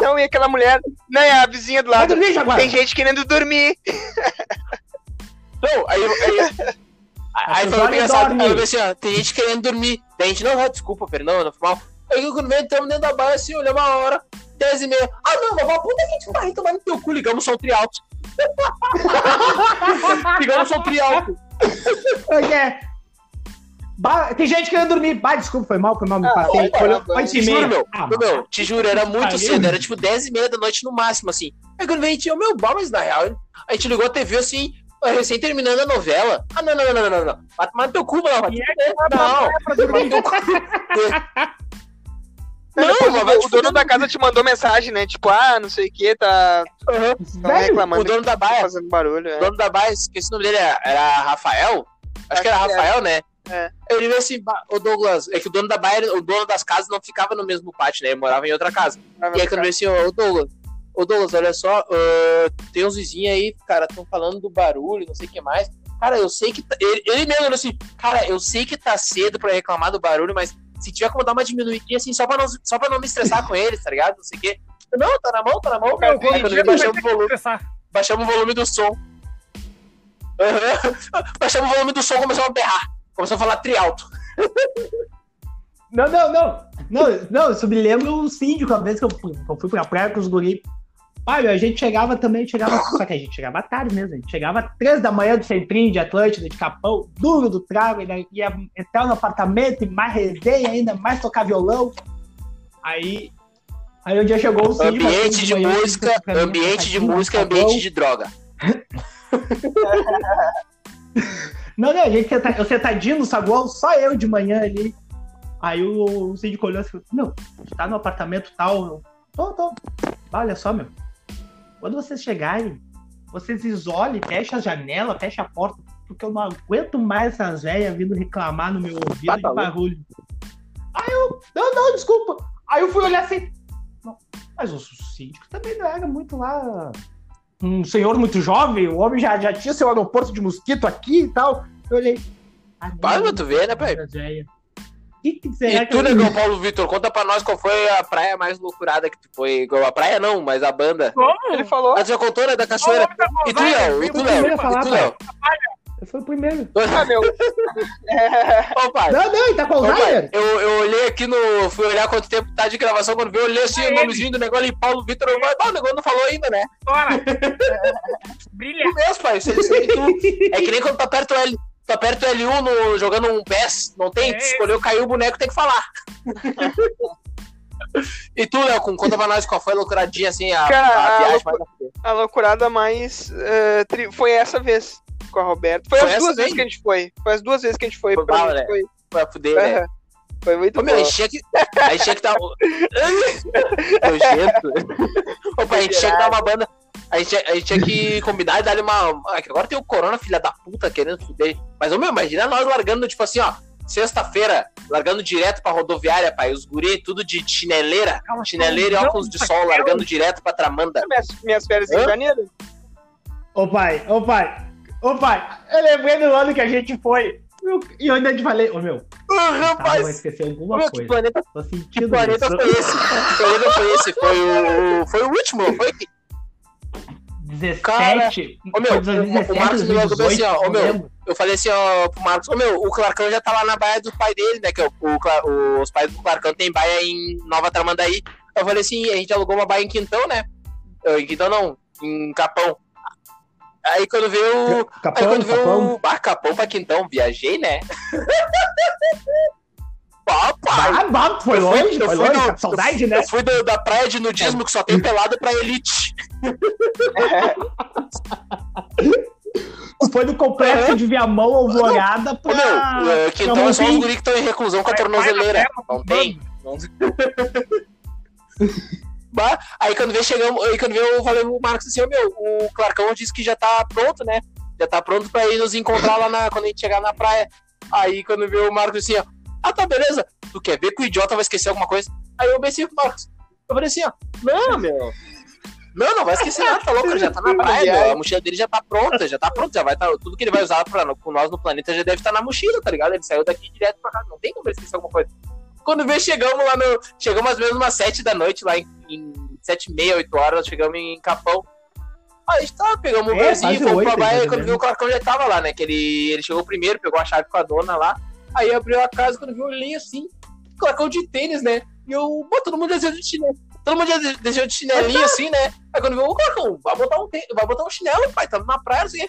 Não, e aquela mulher, né, a vizinha do Vai lado. dormir, Jaguar. Tem gente querendo dormir. Não, aí. aí Aí pessoas engraçado, dormem. aí eu falei assim, ó, tem gente querendo dormir. A gente, não, não, desculpa, perdão, não foi mal. Aí quando veio, entramos dentro da baia, assim, olhamos a hora, 10 e meia. Ah, não, mas a puta que a gente vai tomar no teu cu, ligamos o som trialto. ligamos o som trialto. É. Bah, tem gente querendo dormir. Bah, desculpa, foi mal, foi mal, me Ah, passei. Foi olha, oito e Te juro, meia. meu, Ah, meu, meu, te juro, era muito cedo, era tipo 10 e meia da noite no máximo, assim. Aí quando veio, a gente, ô, meu, bah, mas na real, a gente ligou a TV assim, recém terminando a novela. Ah, não, não, não, não, não, não. Vai tomar no teu cu, mano. Vai é pra Não, teu cu. Não, Não, mas o, o dono da casa te mandou mensagem, né? Tipo, ah, não sei o que, tá tão Velho, reclamando O dono da tá baia, fazendo barulho. O É. dono da baia, esqueci o nome dele, era, Rafael? Acho que era que Rafael, né? É. Ele veio assim, "Bah, ô Douglas, é que o dono da baia, o dono das casas não ficava no mesmo pátio, né? Ele morava em outra casa. E aí quando veio assim, ô Douglas, ô Douglas, olha só, ah, tem uns vizinhos aí, cara, estão falando do barulho, não sei o que mais. Cara, eu sei que. tá- Ele, ele mesmo falou assim, cara, eu sei que tá cedo pra reclamar do barulho, mas se tiver como dar uma diminuidinha assim, só pra não, só pra não me estressar com eles, tá ligado? Não sei o quê. Não, tá na mão, tá na mão, cara. Quando Aí quando ter o volume baixamos o volume do som. Baixamos o volume do som começamos a berrar. Começamos a falar trialto. Não, não, não. Não, não, isso me lembra o síndico, a vez que eu fui, eu fui pra praia com os guri. Olha, a gente chegava também, chegava. Só que a gente chegava tarde mesmo. A gente chegava às três da manhã do Centrinho, de Atlântida, de Capão, duro do trago, ainda ia entrar no apartamento e mais resenha ainda, mais tocar violão. Aí. Aí um dia chegou o síndico. Ambiente seis de manhã, música, pra mim, ambiente de "Tadinho, música, tá bom?" ambiente de droga. Não, não, a gente senta- eu sentadinho no saguão, só eu de manhã ali. Aí o, o síndico olhou assim, meu, tá no apartamento tal. Eu, tô, tô. Olha só, meu. Quando vocês chegarem, vocês isolem, fechem a janela, fechem a porta, porque eu não aguento mais essas velhas vindo reclamar no meu ouvido Tá, de tá barulho. Aí eu, não, não, desculpa. Aí eu fui olhar assim, não, mas o síndico também não era muito lá um senhor muito jovem, o homem já, já tinha seu aeroporto de mosquito aqui e tal. Eu olhei. Ah, Para, mas tu vê, né, pai? que, que será E que tu, eu- negão Paulo Vitor, conta pra nós qual foi a praia mais loucurada que tu foi. A praia não, mas a banda. Como? Ele falou. Ah, tu já contou, né? Da cachoeira. da E tu, Léo? E tu, Léo? Eu ia falar, E tu, pai. Léo? Foi o primeiro. Ah, meu. É, Ô, pai. Não, não, ele tá com Alzheimer. eu, eu olhei aqui no. Fui olhar quanto tempo tá de gravação. Quando vi, eu olhei assim o É nomezinho do negócio ali, Paulo Vitor. Eu falei, "Ah, o negócio não falou ainda, né? Bora. Brilha. Tu mesmo, pai. Isso aí, tu, é que nem quando tu aperta o L. Tu aperta o L1 no, jogando um PES, não tem? É. Escolheu cair o boneco, tem que falar. e tu, Léo, com- conta pra nós qual foi a loucuradinha assim, a, Cara, a a viagem a loucurada mais. eh, tri- Foi essa vez com a Roberta. Foi, Foi as duas vezes vez? que a gente foi. Foi as duas vezes que a gente foi. Foi pra gente né? foi. pra fuder, né? Aham. Foi muito Ô, meu, a bom. gente tinha que. A gente tinha que dar. Nojento. Ô, pai, a gente tinha que dar uma banda. A gente, tinha- a gente tinha que combinar e dar uma. Ah, agora tem o Corona, filha da puta, querendo fuder. Mas, ô, meu, imagina nós largando, tipo assim, ó. Sexta-feira, largando direto pra rodoviária, pai. Os guri, tudo de chineleira. Chineleira e óculos de sol, largando direto pra Tramanda. Minhas, minhas férias Hã? em janeiro. Ô pai, ô pai, ô pai, eu lembrei do ano que a gente foi. E eu ainda te falei, ô meu, Ah, tá, vai rapaz, esquecer alguma meu, que coisa. planeta, Tô que sentindo planeta isso. foi esse? Que planeta foi esse? Foi o. Foi o último, foi? 17. Cara, ô, meu, foi 2017, o Marcos me bem assim, ó, ô, meu, eu falei assim, ó, pro Marcos, ô meu, o Clarkão já tá lá na baia do pai dele, né? Que é o, o os pais do Clarkão tem baia em Nova Tramandaí. Eu falei assim, a gente alugou uma baia em Quintão, né? Em Quintão não, em Capão. Aí quando veio. Aí Capão, quando veio capão. o. Ah, Capão pra Quintão, viajei, né? Pá, pai. Ah, bah, foi Eu longe, eu foi longe, do- tá saudade, né? Eu fui do- da praia de nudismo que só tem pelado pra elite. Foi do complexo de Viamão Alvorada Ô, pra... meu, eh, Quintão é só os guri que estão em reclusão com a tornozeleira. Não tem. Não- Bah, aí quando veio chegamos, aí quando veio eu falei pro Marcos assim, ô meu, o Clarcão disse que já tá pronto, né? Já tá pronto pra ir nos encontrar lá na, quando a gente chegar na praia. Aí quando veio o Marcos assim, ó, ah tá, beleza. Tu quer ver que o idiota vai esquecer alguma coisa? Aí eu pensei pro Marcos. Eu falei assim, ó, não, meu. Não, não vai esquecer nada, tá louco, já tá na praia, meu. A mochila dele já tá pronta, já tá pronta, já vai tá, tudo que ele vai usar pra, com nós no planeta já deve estar na mochila, tá ligado? Ele saiu daqui direto pra casa, não tem como ele esquecer alguma coisa. Quando veio, chegamos lá no. Chegamos às vezes umas sete da noite, lá em, em sete e meia, oito horas, chegamos em Capão. Aí a gente tava, pegamos um É, Uberzinho, quase fomos pra ou quando viu o Clarcão já tava lá, né? Que ele, ele chegou primeiro, pegou a chave com a dona lá. Aí abriu a casa, quando viu, eu olhei assim, Clarcão de tênis, né? E eu, pô, todo mundo desceu de chinelo. Todo mundo já de- chinelinho assim, né? Aí quando viu, ô Clarcão, vai botar um, vai botar um chinelo, pai, tá na praia, assim.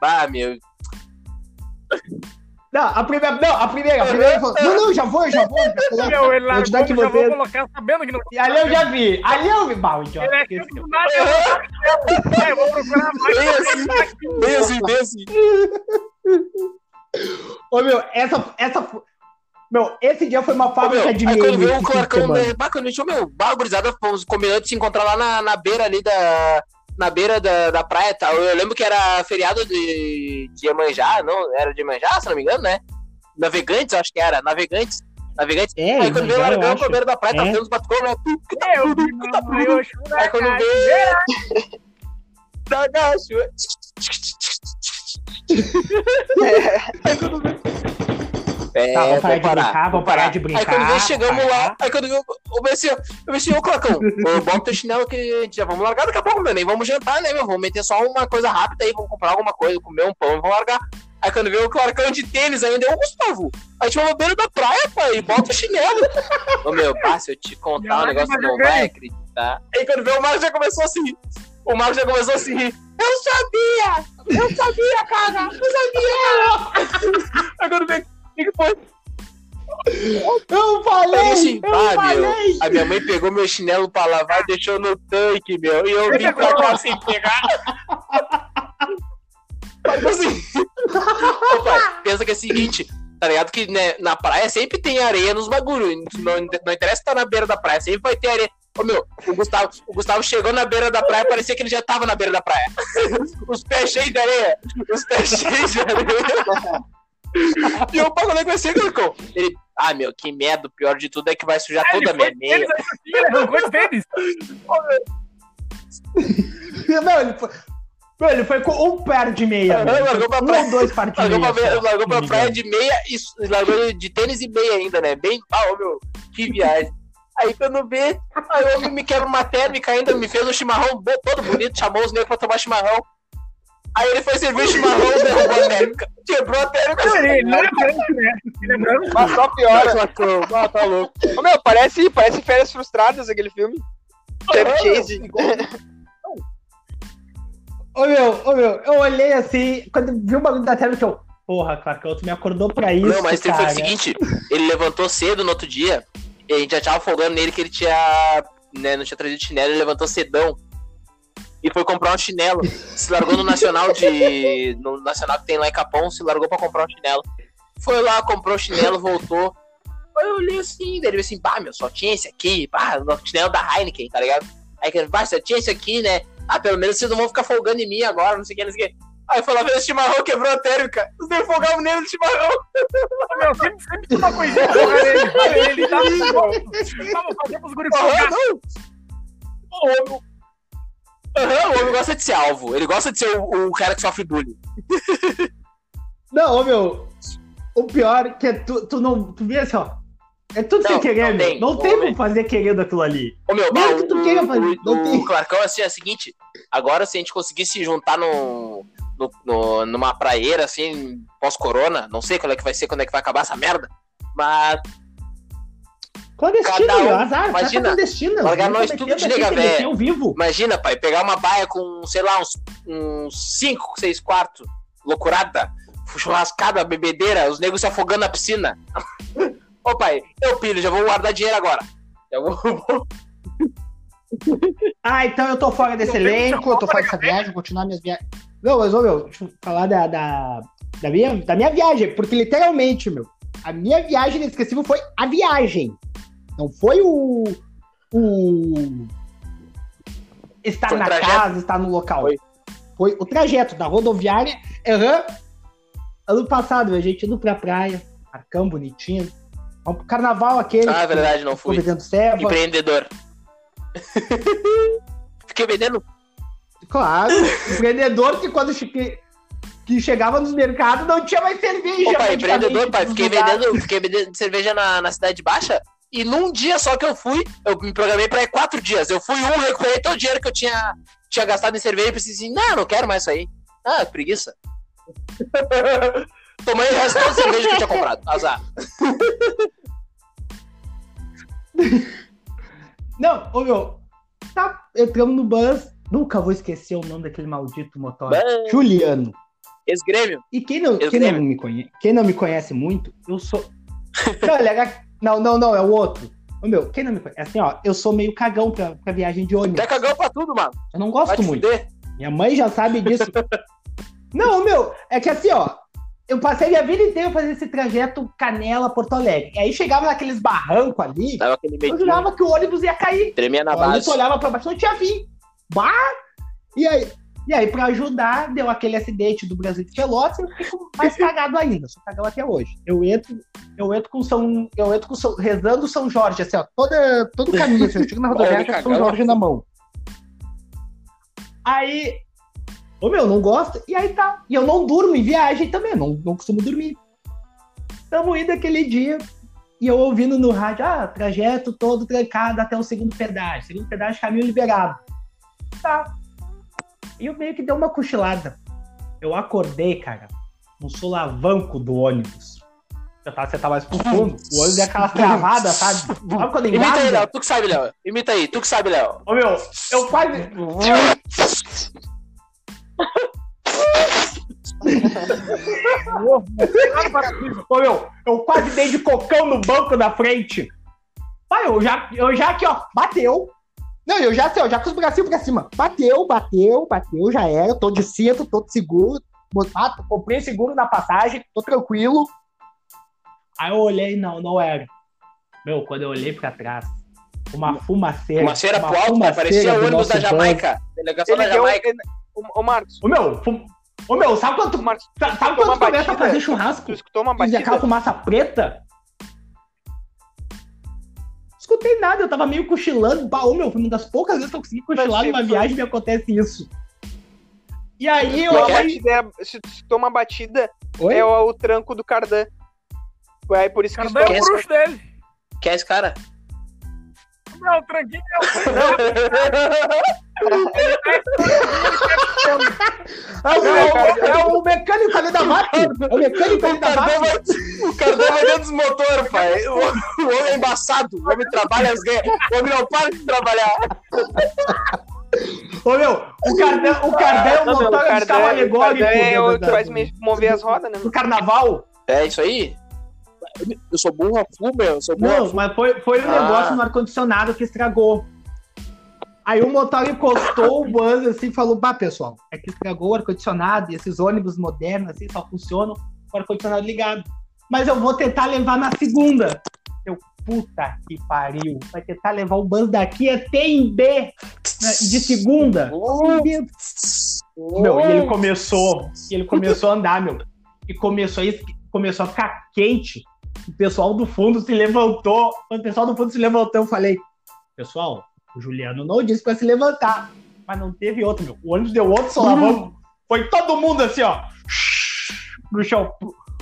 Bah, meu. Não, a primeira, não, a primeira, a primeira falou, não, não, já vou, já vou, já coloco. Meu, ele Vou largou, te dar que já vou colocar sabendo que não E ali eu já vi, ali eu vi, bah, o idiota, Ele é do nada. eu vou- É, eu vou procurar mais. Bem assim, bem assim, assim. Ô, meu, essa, essa, meu, esse dia foi uma fábrica de aí quando meme veio de Clarcão, semana. bah, quando a gente, ô, meu, fomos combinando de se encontrar lá na, na beira ali da. Na beira da, da praia e tal. Eu lembro que era feriado de, de Iemanjá, não? Era de Iemanjá, se não me engano, né? Navegantes, acho que era. Navegantes. Navegantes. É, aí quando veio, eu largamos pra beira da praia, tava É. tendo os batucões, né? Tá Eu tá eu choro Aí quando na veio. Da. Aí quando veio. É, Tá, vamos parar de parar, brincar, vamos parar de brincar, Aí quando veio, chegamos parar. lá, aí quando veio, eu pensei, eu pensei, ô Clarcão, ô, bota teu chinelo que a gente já vamos largar daqui a pouco, meu, nem vamos jantar, né, meu, vamos meter só uma coisa rápida aí, vamos comprar alguma coisa, comer um pão e vamos largar. Aí quando veio o Clarcão de tênis ainda, eu, Gustavo, a gente vai na beira da praia, pai, bota o chinelo. Ô meu, pá, se eu te contar um negócio, tu não vai acreditar. Aí quando veio o Marcos já começou a se rir. O Marcos já começou a se rir. Eu sabia! Eu sabia, cara! Eu sabia! Veio, o que foi? Eu falei, assim, eu ah, falei. meu, a minha mãe pegou meu chinelo pra lavar e deixou no tanque, meu. E eu vim pra cá sem pegar. Mas assim, ô, pai, pensa que é o seguinte, tá ligado? Que né, na praia sempre tem areia nos bagulhos. Não, não interessa estar na beira da praia, sempre vai ter areia. Ô meu, o Gustavo, o Gustavo chegou na beira da praia, parecia que ele já tava na beira da praia. Os pés cheios de areia. Os pés cheios de areia. E eu pago com esse Clarcão. Ele, ah, meu, que merda, o pior de tudo é que vai sujar Ele toda a minha meia. ele arrancou de tênis. Não, ele foi... Meu, ele foi com um par de meia. Foi largou pra com praia. um ou dois par de Largou meia. pra, meia- largou pra não praia de meia e largou de tênis e meia ainda, né? Bem. Ah, ô, meu, que viagem. Aí quando vê, aí o homem me quebra uma térmica ainda, me fez um chimarrão todo bonito, chamou os negros pra tomar chimarrão. Aí ele foi servir o chimarrão, derrubou a térmica. Quebrou a térmica. Ele não é branco, né? Ele é. Mas só piora. Ah, tá louco. Ô, meu, parece, parece Férias Frustradas aquele filme. Chevy Chase. Ô meu, ô meu, eu olhei assim, quando vi o bagulho da tela, que eu. Porra, Clarcão, tu me acordou pra isso. Não, mas cara. foi o seguinte, ele levantou cedo no outro dia, e a gente já tava folgando nele que ele tinha, né, não tinha trazido chinelo, ele levantou cedão. E foi comprar um chinelo. Se largou no Nacional de. No Nacional que tem lá em Capão, se largou pra comprar um chinelo. Foi lá, comprou o chinelo, voltou. Aí eu olhei assim, daí ele assim, bah, meu, só tinha esse aqui, pá, o chinelo da Heineken, tá ligado? Aí que ele, bah, só tinha esse aqui, né? Ah, pelo menos vocês não vão ficar folgando em mim agora, não sei o que, não sei o que. Aí foi lá ver o chimarrão, quebrou a térmica. Os negros folgavam nele no chimarrão. Meu, sempre, sempre tem uma coisinha pra ele. Ele um golpe. Vamos fazer pros guri Aham, folgar. não. O. Aham, o homem gosta de ser alvo. Ele gosta de ser o, o cara que sofre bullying. Não, ô meu, o pior é que é tu, tu não. Tu vê assim, ó. É tudo Não, sem querer, não meu. tem, Não tem como fazer querendo aquilo ali. Ô meu, Mesmo que tu o, queira fazer, o, não o tem. Clarkão assim, é o seguinte. Agora, se a gente conseguir se juntar no, no, no- numa praieira, assim, pós-corona, não sei quando é que vai ser, quando é que vai acabar essa merda. Mas Clandestino, Cada um. Azar, imagina, tá clandestino. largar Nem nós tudo de nega vivo. imagina, pai, pegar uma baia com, sei lá, uns, uns 5, 6 quartos, loucurada, churrascada, bebedeira, os negros se afogando na piscina. Ô pai, eu pilho, já vou guardar dinheiro agora. Já vou. Ah, então eu tô fora desse elenco, eu tô fora dessa viagem, vou continuar minhas viagens. Não, mas, ô, meu, deixa eu falar da, da, da, minha, da minha viagem, porque literalmente, meu, a minha viagem inesquecível foi a viagem. Não foi o. o estar Foi na trajeto. casa, estar no local. Foi. Foi o trajeto da rodoviária. Aham. Ano passado, a gente indo pra praia, arcão bonitinho. Vamos pro carnaval aquele. Ah, é que verdade, não ficou fui. vendendo ceva. Empreendedor. Fiquei vendendo. Claro, empreendedor que quando che- que chegava nos mercados não tinha mais cerveja. Praticamente, empreendedor, pai. Fiquei vendendo, fiquei vendendo cerveja na, na Cidade Baixa. E num dia só que eu fui, eu me programei pra ir quatro dias. Eu fui um, recuperei todo o dinheiro que eu tinha, tinha gastado em cerveja e pensei assim, não, não quero mais isso aí. Ah, preguiça. Tomei o resto da cerveja que eu tinha comprado. Azar. Não, ô meu, tá, entramos no bus, nunca vou esquecer o nome daquele maldito motor. Bus. Juliano. Ex-grêmio. E quem não, quem não, me conhece, quem não me conhece muito, eu sou. Não, ele era- não, não, não, é o outro. Ô meu, quem não me conhece? Assim, ó, eu sou meio cagão pra, pra viagem de ônibus. Até cagou pra tudo, mano. Eu não gosto muito. fuder. Minha mãe já sabe disso. Não, meu, é que assim, ó, eu passei minha vida inteira fazendo esse trajeto Canela-Porto Alegre. E aí chegava naqueles barrancos ali, aquele eu jurava que o ônibus ia cair. tremia na Aí base. tu olhava pra baixo, não tinha fim. Bah! E aí, e aí, pra ajudar, deu aquele acidente do Brasil de Pelotas e eu com- mais cagado ainda. Sou cagão até hoje. Eu entro, eu entro com São. Eu entro com São, rezando São Jorge, assim, ó, toda, todo o caminho. Assim, eu chego na rodoviária com São. Jorge na mão. Aí. Ô meu, não gosto. E aí tá. E eu não durmo em viagem também, não, não costumo dormir. Tamo indo aquele dia. E eu ouvindo no rádio, ah, trajeto todo trancado até o segundo pedágio. Segundo pedágio, caminho liberado. Tá. E eu meio que dei uma cochilada. Eu acordei, cara, no solavanco do ônibus. Eu tava, você tava mais pro fundo. O ônibus é aquela travada, sabe? Sabe quando Imita aí? Léo. Tu que sabe, Léo. Imita aí. Tu que sabe, Léo. Ô meu, eu quase. Ô meu, eu quase dei de cocão no banco da frente. Pai, eu já, eu já aqui, ó, bateu. Não, eu já sei, ó, já com os bracinhos pra cima. Bateu, bateu, bateu, já era. Tô de cinto, tô de seguro. Ah, comprei seguro na passagem, tô tranquilo. Aí eu olhei, não, não era. Meu, quando eu olhei pra trás, uma fumaceira. Uma cera uma pro alto, fumaceira Parecia o ônibus da bus. Jamaica. Delegação Ele da deu. Jamaica. Ô, ô, Marcos, Ô meu, fum... Ô meu, sabe quando Marcos, sabe quando começa a batida? fazer churrasco tu escutou uma e aquela batida? fumaça preta? Escutei nada, eu tava meio cochilando. Bah, ô meu, foi uma das poucas vezes que eu consegui cochilar Mas, numa tipo, viagem e acontece isso. E aí eu. Aí- se uma batida, Oi? é o, o tranco do Cardan. É por isso que Cardan é o bruxo dele. Quem é esse cara? Não, o tranquinho é o É o, é o mecânico ali da máquina. É o mecânico ali O da Cardão máquina. vai, o Cardão vai dentro dos motores, pai. O, o homem é embaçado. O homem trabalha as ganhas. O homem não para de trabalhar. Ô, meu, o Cardão, o Cardão é o motor de carro alegórico Cardan é o que do- faz me mover as rodas, né? carnaval. É isso aí? Eu sou burro a full, meu. Eu sou burro Não, mas foi, foi um Ah. negócio no ar-condicionado que estragou. Aí o motor encostou o buzz assim e falou: Bah, pessoal, é que estragou o ar-condicionado e esses ônibus modernos assim só funcionam com o ar-condicionado ligado. Mas eu vou tentar levar na segunda. Eu, puta que pariu. Vai tentar levar o buzz daqui até em B né, de segunda. Meu, e ele começou, e ele começou a andar, meu. E começou a, começou a ficar quente. O pessoal do fundo se levantou. Quando o pessoal do fundo se levantou, eu falei: Pessoal, o Juliano não disse pra se levantar. Mas não teve outro, meu. O ônibus deu outro solavão. Foi todo mundo assim, ó. No chão.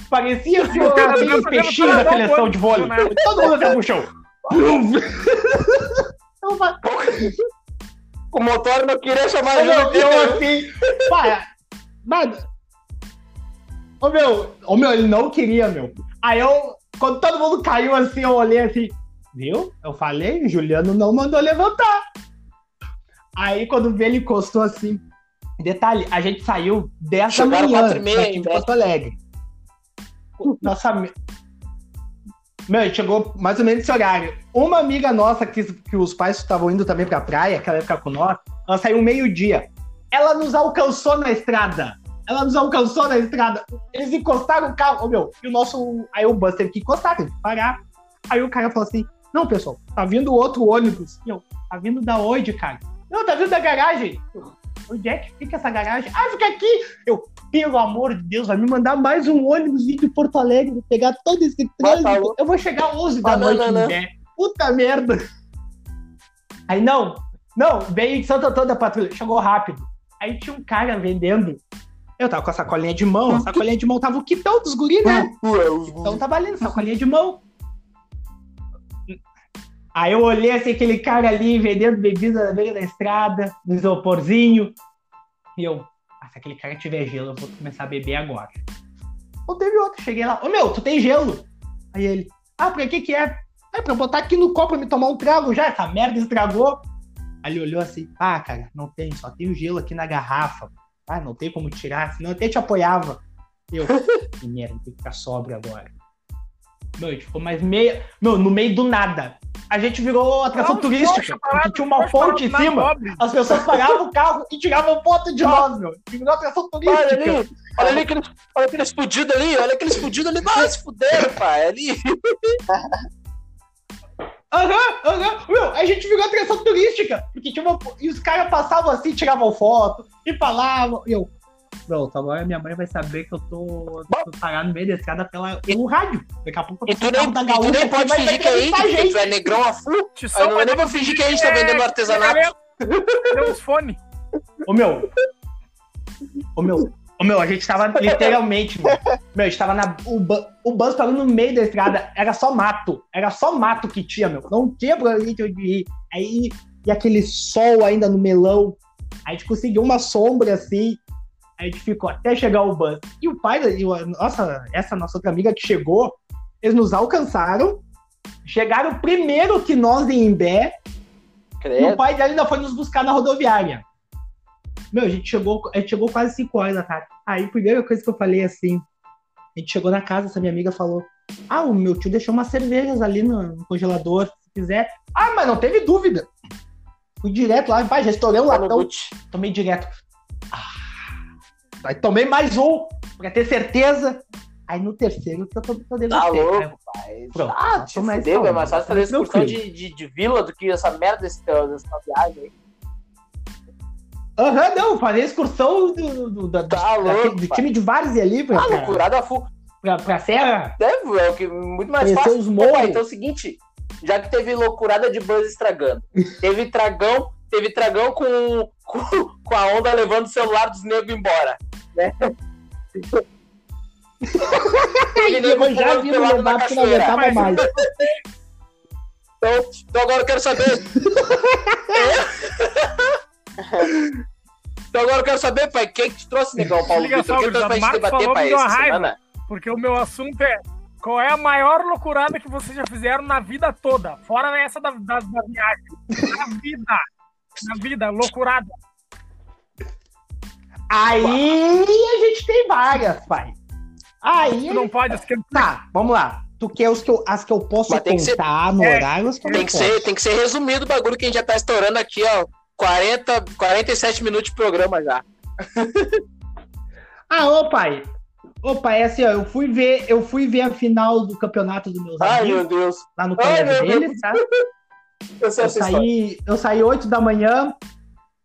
Parecia assim, ó, aqueles peixinhos da seleção de vôlei. Foi todo mundo assim pro chão. O motor não queria chamar meu, ajuda. eu assim. Pai, mano. Ô meu, ô meu, ele não queria, meu. Aí eu, quando todo mundo caiu assim, eu olhei assim, viu? Eu falei, Juliano não mandou levantar. Aí quando vê, ele encostou assim. Detalhe, a gente saiu 10 da Chegaram manhã quatro e meia, de hein, Porto Alegre. Nossa, me- meu, chegou mais ou menos nesse horário. Uma amiga nossa que, que os pais estavam indo também pra praia, aquela época com nós, ela saiu meio-dia. Ela nos alcançou na estrada. Ela nos alcançou na estrada. Eles encostaram o carro. Ô, meu, e o nosso. Aí o bus teve que encostar, teve que parar. Aí o cara falou assim: Não, pessoal, tá vindo outro ônibus. E eu, tá vindo da onde, cara? Não, tá vindo da garagem. Eu, Onde é que fica essa garagem? Ah, fica aqui. Eu, pelo amor de Deus, vai me mandar mais um ônibus vir de Porto Alegre, pegar todo esse tá trânsito. Eu vou chegar às 11 da Ah, noite. Bé. Puta merda. Aí não, não, veio de Santo Antônio da Patrulha, chegou rápido. Aí tinha um cara vendendo. Eu tava com a sacolinha de mão, a sacolinha de mão tava o quitão dos guri, né? Então tava ali, sacolinha de mão. Aí eu olhei assim, aquele cara ali vendendo bebida na beira da estrada, no isoporzinho. E eu, ah, se aquele cara tiver gelo, eu vou começar a beber agora. Não teve outro, cheguei lá, ô meu, tu tem gelo? Aí ele, ah, pra que que é? É pra eu botar aqui no copo e me tomar um trago já, essa merda estragou. Aí ele olhou assim, ah, cara, não tem, só tem o gelo aqui na garrafa. Ah, não tem como tirar, senão eu até te apoiava. Eu, que merda, tem que ficar sóbrio agora. Meu, a gente ficou mais meia. Meu, no meio do nada. A gente virou atração Não, turística. porque tinha uma fonte em cima. Nobre. As pessoas paravam o carro e tiravam foto de nós, meu. Virou atração Olha turística. ali, olha ali aqueles, olha aqueles fudidos ali, olha aqueles fudidos ali. Se fuderam, pai. Ali. Aham, aham. Meu, a gente virou atração turística. Porque tinha uma... E os caras passavam assim, tiravam foto e falavam. E eu. Pronto, agora minha mãe vai saber que eu tô, tô parado no meio da estrada pela, pelo rádio. Daqui a pouco E tu nem, da e tu nem pode vai fingir que é índio, porque tu é negrão a full. Aí não é nem pra fingir que a gente tá vendendo artesanato. Deu uns fones. Ô meu. Ô meu. Ô meu, a gente tava literalmente, meu. Meu, a gente tava na. O, o bus parou no meio da estrada, era só mato. Era só mato que tinha, meu. Não tinha pra gente onde ir. Aí, e aquele sol ainda no melão. A gente conseguiu uma sombra assim. A gente ficou até chegar o bus. E o pai, da- e o- nossa, essa nossa outra amiga que chegou, eles nos alcançaram. Chegaram primeiro que nós em Imbé. E o Credo. pai dela ainda foi nos buscar na rodoviária. Meu, a gente chegou, a gente chegou quase 5 horas da tarde. Aí, a primeira coisa que eu falei assim, a gente chegou na casa, essa minha amiga falou: Ah, o meu tio deixou umas cervejas ali no, no congelador, se quiser. Ah, mas não teve dúvida. Fui direto lá, pai, já estourei um Tá latão, tomei direto. Ah, aí tomei mais um, pra ter certeza. Aí no terceiro eu tô, tô Tá. Aí eu, louco, pai. Pronto, Ah, tá, te tô mais é mais fácil tá fazer excursão tranquilo. de, de, de vila do que essa merda dessa viagem aí. Aham, não, fazer excursão do, do, da- Tá daquele- louco, do time de Várzea ali pra, Ah, pra, loucurada full. pra, pra Serra. Deve, é o que muito mais Conhecer fácil. os Pô, morros. pai, então é o seguinte, já que teve loucurada de buzz estragando, teve tragão, teve tragão com, com, com a onda levando o celular dos negros embora. Né? Aquele nego já pulando vi pelado levar na porque não aguentava mais. Então, então agora eu quero saber. Então agora eu quero saber, pai, quem que te trouxe, negão, Paulo Liga Vitor? Quem trouxe pra gente Marcos debater, falou, pai, essa uma raiva. semana? Porque o meu assunto é qual é a maior loucurada que vocês já fizeram na vida toda? Fora essa da, da, da viagem. Na vida. Na vida, loucurada. Aí a gente tem várias, pai. Aí. Tu não pode esquentar. Tá, vamos lá. Tu quer os que eu, as que eu posso que ser- contar no É, horário, as que eu Tem que, posso. ser, tem que ser resumido o bagulho que a gente já tá estourando aqui, ó. 40, 47 minutos de programa já. Ah, ô pai. Ô pai, é assim, ó, eu fui ver, eu fui ver a final do campeonato dos meus Ai, meu amigos Deus. lá no Ai, colégio meu deles, tá? Eu Eu saí, eu saí 8 da manhã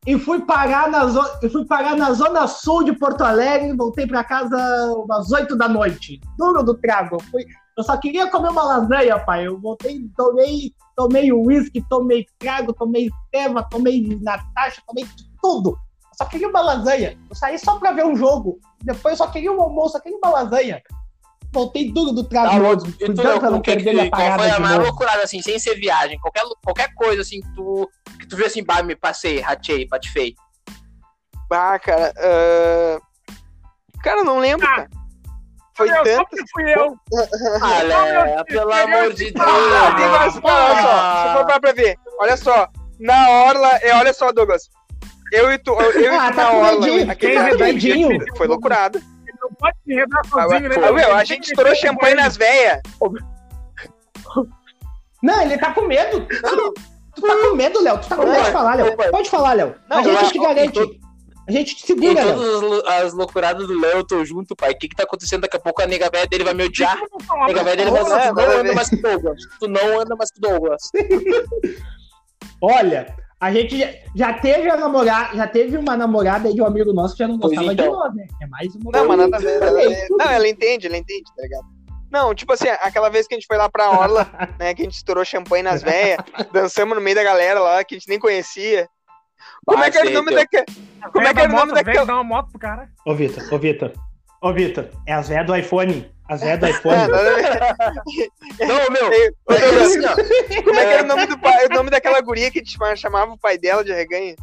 e fui parar na zona, eu fui parar na zona sul de Porto Alegre e voltei para casa umas 8 da noite. Duro do trago. Fui, eu só queria comer uma lasanha, pai. Eu voltei, tomei, tomei uísque, tomei trago, tomei ceva, tomei Natasha, tomei tudo. Eu só queria uma lasanha. Eu saí só pra ver um jogo. Depois eu só queria um almoço, só queria uma lasanha. Voltei duro do trago. Tá E tu, o não que, que, minha qual foi a maior loucurada, assim, sem ser viagem? Qualquer, qualquer coisa, assim, que tu, que tu viu assim, bah, me passei, ratei, patifei. Ah, cara. ah, Cara, eu não lembro, Ah. cara. Foi eu, tanto. porque fui eu. Ah, meu pelo amor de Deus. Ah, tem olha só. Se for parar pra ver. Olha só. Na orla. É, olha só, Douglas. Eu e tu, eu, eu e Ah, tu tá na orla. medinho, Aquele tá redar medinho. Foi loucurado. Ele não pode se enredar Ah, sozinho, né? Ô, meu, a gente estourou champanhe nas veias. Não, ele tá com medo. Tu tá com medo, Léo. Tu tá com medo de falar, Léo. Pode falar, Léo. A gente te acho garante. A gente segura, Léo. todas as, lou- as loucuradas do Léo, eu tô junto, pai. O que que tá acontecendo? Daqui a pouco a nega velha dele vai me odiar. A nega velha dele vai dizer, tu não anda mais que o Douglas. Tu não anda mais que o Douglas. Olha, a gente já, já teve a namorada, já teve uma namorada aí de um amigo nosso que já não gostava de então. nós, né? É mais uma Não, mas nada a ver. Não, ela entende, ela entende, tá ligado? Não, tipo assim, aquela vez que a gente foi lá pra Orla, né, que a gente estourou champanhe nas veias, dançamos no meio da galera lá, que a gente nem conhecia. Como é que era o nome daquele... Como é que era o nome daquela... Dá uma moto pro cara. Ô, Vitor, ô, Vitor. Ô, Vitor, é as velhas do iPhone. As velhas do iPhone. É, a ver. Não, meu. É assim, ó, Como é que era o nome, do pai, o nome daquela guria que a gente chamava o pai dela de reganho?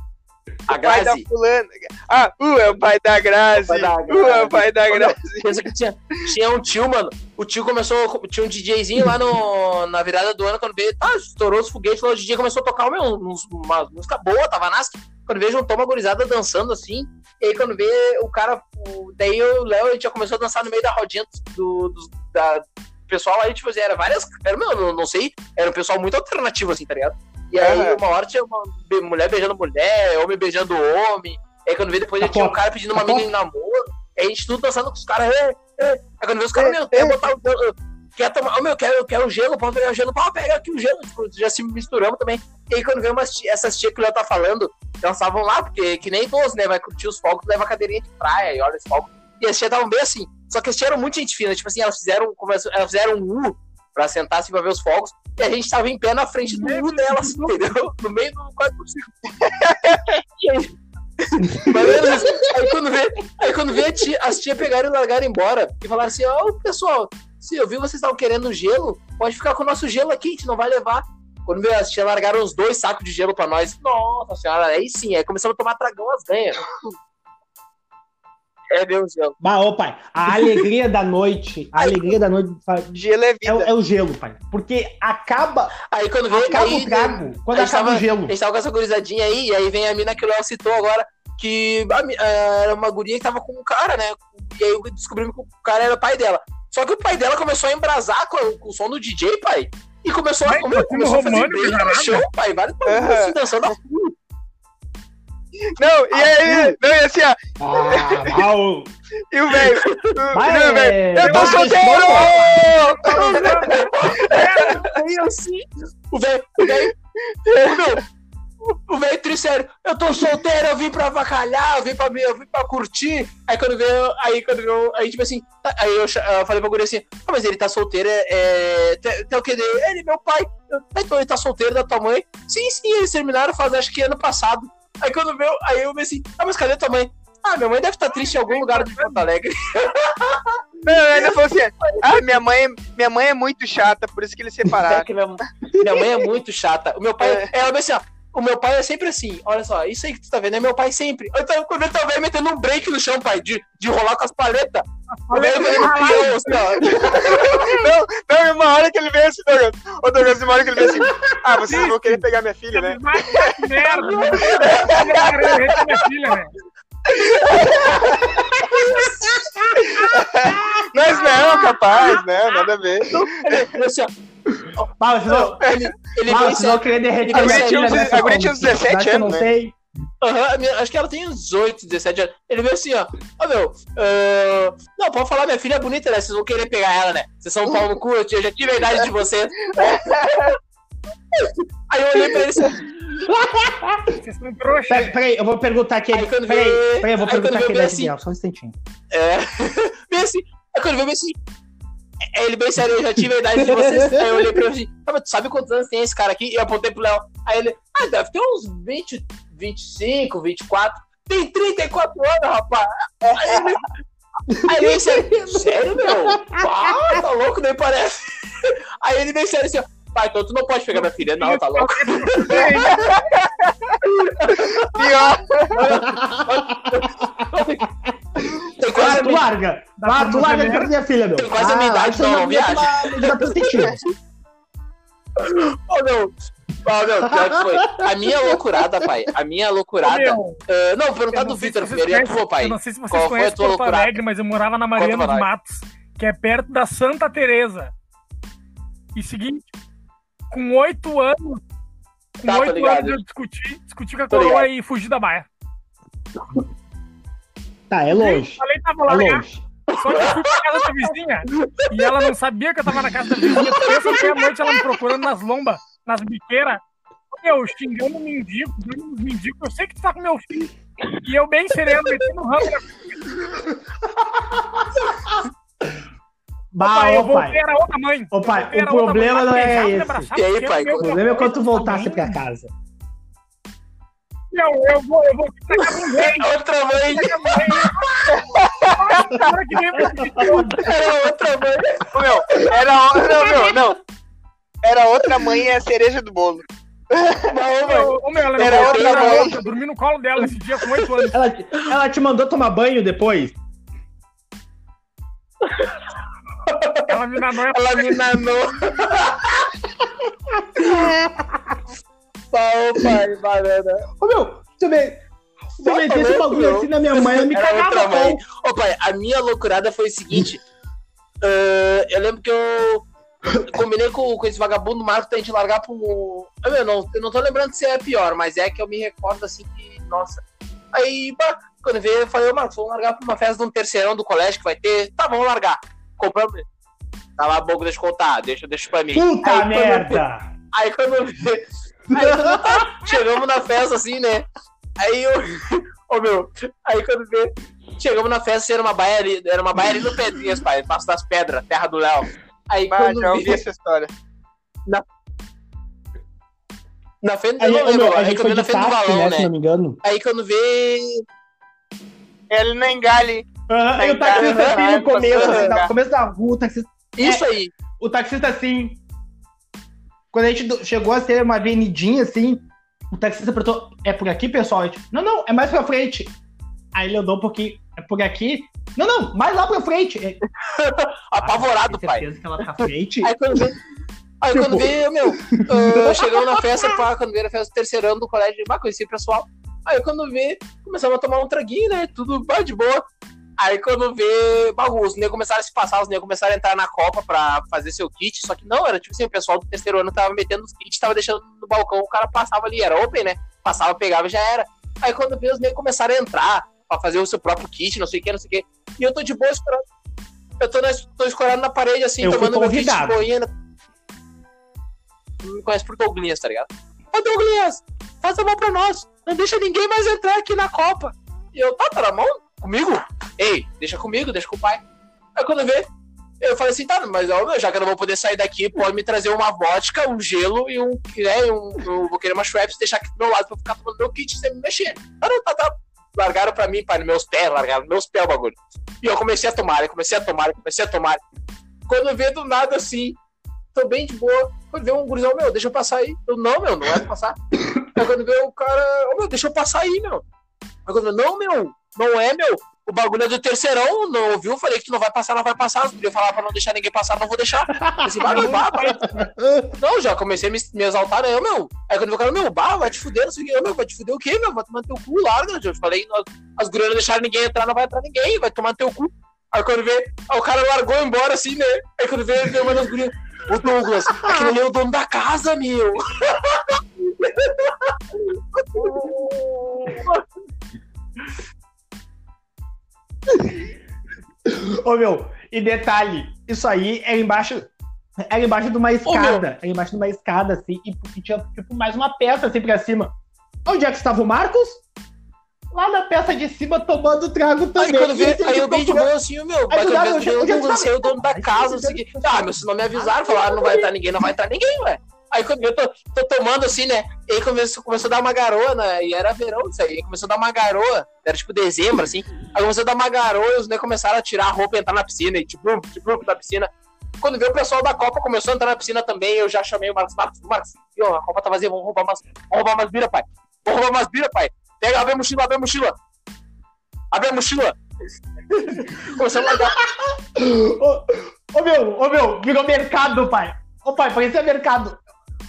A O pai da Grazi. fulana. Ah, uh, é o pai da Grazi. O pai da Uh, é o pai da Grazi. Pensa que tinha, tinha um tio, mano. O tio começou. Tinha um DJzinho lá no, na virada do ano, quando veio. Tá, estourou os foguetes lá. O DJ começou a tocar meu, uns, uma música boa, tava nas. Quando veio, juntou uma gurizada dançando assim. E aí, quando vê o cara. o- daí o Léo, gente já começou a dançar no meio da rodinha do, do, da, pessoal lá. E, tipo assim, era várias. Era, meu, não, não sei. Era um pessoal muito alternativo, assim, tá ligado? E aí, Aham. uma hora tinha uma mulher beijando mulher, homem beijando homem. Aí, quando veio depois, Tá já tinha um cara pedindo uma Tá menina em namoro. Aí a gente tudo dançando com os caras. É, é. Aí quando vê os caras, meu, quer botar o. eu- Quer tomar. Meu, quero, quero gelo, pode pegar o gelo. Pode pegar aqui o gelo. Tipo, já se misturamos também. E aí quando veio umas, tia- essas tias que o Léo tá falando, estavam lá, porque que nem idoso, né? Vai curtir os fogos, leva a cadeirinha de praia e olha os fogos. E as tias estavam bem assim. Só que as tias eram muito gente fina. Tipo assim, elas fizeram, elas fizeram um U pra sentar assim pra ver os fogos. E a gente tava em pé na frente do U delas, entendeu? No meio do quase possível. Aí, quando vê, aí quando vê tia- as tias pegaram e largaram embora e falaram assim: Ó, pessoal, se eu vi vocês estavam querendo gelo, pode ficar com o nosso gelo aqui, a gente não vai levar. Quando vê, as tias largaram uns dois sacos de gelo pra nós. Nossa senhora, aí sim, aí começamos a tomar tragão as ganhas. É meu gelo. Bah, ô, pai, a alegria da noite, a alegria da noite Gelo é é, vida. o- é o gelo, pai. Porque acaba, Aí quando vê, acaba aí, o trago quando a gente acaba tava- o gelo. A gente tava com essa gurizadinha aí, e aí vem a mina que o Léo citou agora, que a eh, era uma guria que tava com um cara, né? E aí descobrimos que o cara era pai dela. Só que o pai dela começou a embrasar com, com o som do DJ, pai. E começou a, Mas comer, tá sendo começou a fazer no caralho. chão, pai. Vários assim, dançando a Não, e aí, não, e assim, ó, Ah, ah, e o velho, não, velho, é, eu tô solteiro! Aí assim, o velho, o velho, o velho trissério, eu tô solteiro, eu vim pra avacalhar, eu vim pra, eu vim pra curtir. Aí quando veio, aí quando veio, aí tipo assim, tá- aí eu, eu falei pra guria assim, ah, mas ele tá solteiro, é, é tem, tem o que dele? Ele, meu pai, eu, "Ah, então ele tá solteiro da tua mãe? Sim, sim, eles terminaram faz acho que ano passado. Aí quando veio, aí eu vi assim, ah, mas cadê tua mãe? Ah, minha mãe deve estar triste em algum lugar de Porto Alegre. Não, ainda falou assim: ah, minha mãe, minha mãe é muito chata, por isso que eles É separaram. que minha, minha mãe é muito chata. O meu pai, É. ela disse assim, ó. O meu pai é sempre assim, olha só, isso aí que tu tá vendo é meu pai sempre. Então, quando ele tá vendo, metendo um break no chão, pai, de, de rolar com as paletas. Assim, ó. Não, não, e uma hora que ele veio assim, Douglas. Ô, Douglas, uma hora que ele veio assim: ah, vocês vão querer pegar minha filha, né? Vai, que merda. né? Filha, minha filha, né? Mas não, capaz, né? Nada a ver. Ele, assim, ó, Vocês vão, ele, ele vocês vão assim, querer derreter A minha filha uns- nessa tinha uns 17 cidade que eu não anos, né? sei. Minha- acho que ela tem uns 18, 17 anos. Ele veio assim, ó. Ó, meu, ah, não, pode falar, minha filha é bonita, né? Vocês vão querer pegar ela, né? Vocês são um pau no cu, eu já tive a idade de vocês. Aí eu olhei pra ele assim, Vocês são trouxas. Peraí, peraí, eu vou perguntar aqui. Aí Peraí, vê- peraí, eu vou aí perguntar aqui, assim- Daniel, só um instantinho. é. Bem assim. Aí quando veio bem assim. É, Ele bem sério, eu já tive a idade de vocês. Aí eu olhei pra ele assim, ah, tu sabe quantos anos tem esse cara aqui? E eu apontei pro Léo. Aí ele, ah, deve ter uns 20, 25, 24. Tem 34 anos, rapaz. Aí ele, aí ele sério, sério, meu? Ah, tá louco, nem parece. Aí ele veio sério assim, ó. Pai, então tu não pode pegar minha filha. Não, tá louco. Pior. Tem Ah, quase, tu larga. Ah, tu larga de perto da minha filha, meu. Tem quase a minha Ah, idade, isso não, não viaja. medida protetiva. Ô, meu. Ô, meu, pior que foi. A minha loucurada, pai. A minha loucurada. Ah, não, perguntar do Vitor primeiro. E a tua, pai? Eu não sei se vocês Qual conhecem tua Porto loucurada? Alegre, mas eu morava na Mariana dos. Matos, que é perto da Santa Teresa. E seguinte, com oito anos, com Tá, oito ligado. anos eu discuti, discuti com a coroa e fugi da baia. Tá, é longe. Falei que tava É lá, né? longe. Só que eu fui pra casa da vizinha e ela não sabia que eu tava na casa da vizinha. Pensa que a noite ela me procurando nas lombas, nas biqueiras. Eu xingando o mendigo, dando uns mendigos. Eu sei que tu tá com meu filho. E eu bem sereno, metendo o ramo na Bah, pai. Eu ô voltei, pai. era outra mãe. Ô, pai, Eu o problema mãe, não é esse. E aí, eu- pai, eu- O problema é quando tu voltasse pra casa. Eu, eu vou, eu vou casa do rei. Outra mãe. Que Era outra mãe. Ô, meu, era. o- Não, meu, não. Era outra mãe e a cereja do bolo. Não. Ô, meu, ela Era me outra mãe. outra, Eu dormi no colo dela esse dia com oito anos. Ela, ela te mandou tomar banho depois? Ela me nanou. Ela me nanou. Pai, banana. Ô, meu, eu me- se eu metesse louco, bagulho assim na minha mãe, ela me Era cagava, mãe. Ô, pai, a minha loucurada foi o seguinte. ah, eu lembro que eu combinei com, com esse vagabundo Marco pra gente largar pro. Eu, meu, não, eu não tô lembrando se é pior, mas é que eu me recordo assim que. Nossa. Aí, bah, quando veio, eu falei, ô Marcos, vamos largar pra uma festa de um terceirão do colégio que vai ter. Tá, vamos largar. Compramos. Cala a boca, deixa eu contar, deixa, deixa pra mim. Puta Aí, quando- merda! Aí quando eu vi. Aí tá, chegamos na festa assim, né? Aí eu. Ô meu, aí quando vê. Chegamos na festa, era uma baia ali, era uma baia ali no Pedrinhas, pai, Passo das Pedras, terra do Léo. Aí Bah, quando já ouvi vi, essa história. na frente, A eu não lembro, meu, aí gente quando na frente do táxi, valão, né, se né? não me engano. Aí quando vê. Ele não engale. Aham, e o taxista assim no começo, assim, no aham. começo da rua, o taxista, Isso aí. o taxista assim. Quando a gente chegou a ser uma avenidinha assim, o taxista apertou, é por aqui, pessoal? Gente, não, não, é mais pra frente. Aí ele andou um pouquinho, é por aqui? Não, não, mais lá pra frente. É, Apavorado, tem pai. certeza que ela tá frente. Aí quando vê. Aí Tipo- quando vê, meu, ah, chegamos na festa, pá, quando veio na festa do terceiro ano do colégio, bah, conheci o pessoal. Aí quando vê, começamos a tomar um traguinho, né? Tudo bah, de boa. Aí quando vê, bah, os negros começaram a se passar, os negros começaram a entrar na Copa pra fazer seu kit, só que não, era tipo assim, o pessoal do terceiro ano tava metendo os kits, tava deixando no balcão, o cara passava ali, era open, né? Passava, pegava e já era. Aí quando vê, os negros começaram a entrar pra fazer o seu próprio kit, não sei o que, não sei o que. E eu tô de boa esperando. Eu tô, na, tô escorado na parede, assim, Eu tomando meu kit de né? Me conhece por Douglas, tá ligado? Ô Douglas, faz a mão pra nós. Não deixa ninguém mais entrar aqui na Copa. E eu, tá, tá na mão? Comigo? Ei, deixa comigo, deixa com o pai. Aí quando vê, Eu falei assim, tá, mas ó, já que eu não vou poder sair daqui, pode me trazer uma vodka, um gelo e um. Né, um eu vou querer uma Schweppes deixar aqui do meu lado pra ficar tomando meu kit sem me mexer. Ah, não, tá, tá. Largaram pra mim, pai, nos meus pés, largaram nos meus pés o bagulho. E eu comecei a tomar, eu comecei a tomar, eu comecei a tomar. Quando eu vi do nada assim, tô bem de boa. Quando vê um gurizão, meu, deixa eu passar aí. Eu, não, meu, não é pra passar. Aí quando vê o cara, oh, meu, deixa eu passar aí, meu. Aí quando eu, não, meu, não é, meu. O bagulho é do terceirão, não ouviu? Falei que tu não vai passar, não vai passar. Eu falar pra não deixar ninguém passar, não vou deixar. Esse vai, vai, vai. Não, já comecei a me, me exaltar, né? Eu, meu. Aí quando eu cara, meu, bah, vai te fuder, não sei o que. Eu, meu, vai te fuder o quê, meu? Vai tomar teu cu, larga. Eu falei, as gurias não deixaram ninguém entrar, não vai entrar ninguém, vai tomar teu cu. Aí quando vê, o cara largou embora assim, né? Aí quando vê, veio uma das gurias. Ô Douglas, aquele ali é o dono da casa, meu. Ô meu, e detalhe, isso aí era embaixo. Era embaixo de uma escada. Era embaixo de uma escada, assim, e, e tinha tipo mais uma peça assim pra cima. Onde é que estava o Marcos? Lá na peça de cima tomando trago também. Aí quando vê, aí eu bem de boa assim, meu, Aí quando eu é tava? o dono da casa, não sei o. Ah, mas se não me avisaram, falaram, não vai entrar ninguém, não vai entrar ninguém, ué. Aí eu tô, tô tomando assim, né? E aí começou, começou a dar uma garoa, né? E era verão isso aí. Começou a dar uma garoa. Era tipo dezembro, assim. Aí começou a dar uma garoa e os né, começaram a tirar a roupa e entrar na piscina. E tipo, tipo, da piscina. Quando veio o pessoal da Copa, começou a entrar na piscina também. Eu já chamei o Marcos. Marcos, Marcos, viu, a Copa tá vazia, vamos roubar umas, vamos roubar umas bira, pai. Vamos roubar umas bira, pai. Pega, abre a mochila, abre a mochila. Abre a mochila. Começou a largar. Ô, ô meu, ô meu, virou mercado, pai. Ô pai, parecia mercado.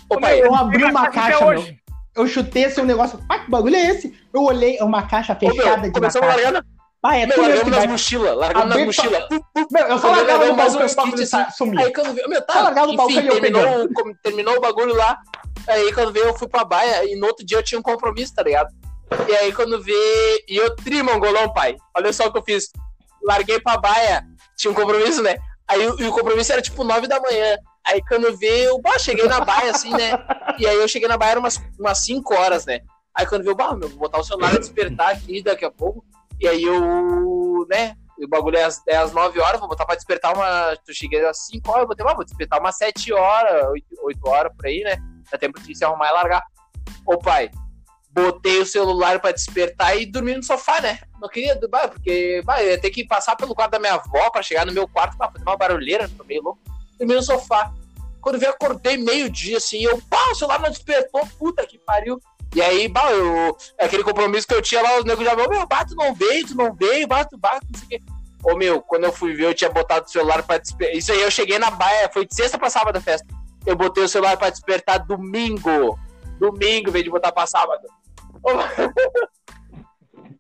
Ô, pai, eu abri uma caixa, meu. hoje. Eu chutei assim um negócio. Ah, que bagulho é esse? Eu olhei, é uma caixa ô, meu, fechada de começamos largar. Pai, é Meu, largamos nas mochilas. Largamos nas mochilas. Meu, eu só largava no balcão e o bagulho sumia. Aí quando veio, meu, tá, Só largava no balcão e eu terminou, terminou o bagulho lá. Aí quando veio, eu fui pra baia e no outro dia eu tinha um compromisso, tá ligado? E aí quando veio, e eu tri mongolão, pai. Olha só o que eu fiz. Larguei pra baia, tinha um compromisso, né? Aí o- o compromisso era tipo nove da manhã. Aí quando veio, bah, cheguei na baia assim, né? E aí eu cheguei na baia era umas, umas cinco horas, né? Aí quando veio, bah, meu, vou botar o celular a despertar aqui daqui a pouco. E aí eu, né? O bagulho é às, é às 9 horas, vou botar pra despertar uma. Tu cheguei às 5 horas, eu botei, ah, vou despertar umas 7 horas, 8, 8 horas por aí, né? Dá tempo de se arrumar e largar. Ô pai, botei o celular pra despertar e dormi no sofá, né? Não queria, porque bah, eu ia ter que passar pelo quarto da minha avó pra chegar no meu quarto pra fazer uma barulheira, tô meio louco. No sofá. Quando vi, acordei meio-dia assim, eu, pá, o celular não despertou, puta que pariu. E aí, bah, eu, aquele compromisso que eu tinha lá, os negros já viram, meu, bah, tu não veio, tu não veio, bah, tu, bah, não sei o quê. Ô, meu, quando eu fui ver, eu tinha botado o celular pra despertar. Isso aí, eu cheguei na baia, foi de sexta pra sábado a festa. Eu botei o celular pra despertar domingo. Domingo, em vez de botar pra sábado.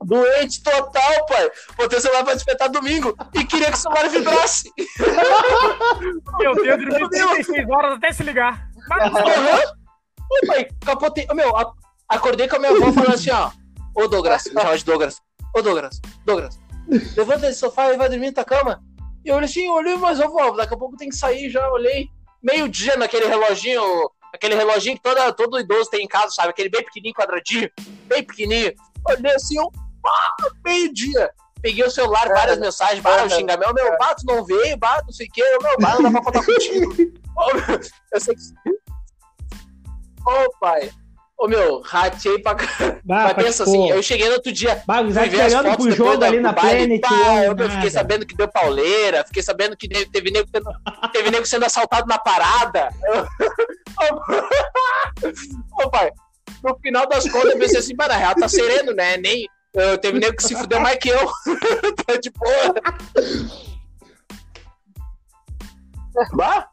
Doente total, pai. Botei o celular pra despertar domingo e queria que o celular vibrasse. Meu Deus, dormi Meu Deus. 36 horas até se ligar. Mas. Ô, pai, capotei. Meu, acordei com a minha avó falando assim, ó. Ô, Douglas, me chama de Douglas. Ô, Douglas, Douglas, levanta desse sofá e vai dormir na tua cama. E eu olhei assim, eu olhei, mas ô, vó, daqui a pouco tem que sair já. Olhei meio-dia naquele reloginho, aquele reloginho que toda, todo idoso tem em casa, sabe? Aquele bem pequenininho, quadradinho, bem pequenininho. Olhei assim, eu, meio-dia. Peguei o celular, várias mensagens, bah, o xingamento, meu, bato não veio, bato, não sei o quê, meu, bato, não dá pra contar contigo. Ô, meu, eu sei que. Ô, pai. Ô, meu, ratei pra caramba. Mas pensa assim, eu cheguei no outro dia, Bah, fui ver as esperando fotos pro jogo da- ali na Planet. pá, eu, meu, fiquei sabendo que deu pauleira, fiquei sabendo que teve, teve, nego, sendo, teve nego sendo assaltado na parada. Ô, pai, no final das contas eu pensei assim, mas na real tá sereno, né? Nem, eu, teve nego que se fudeu mais que eu. tá de boa. Bah?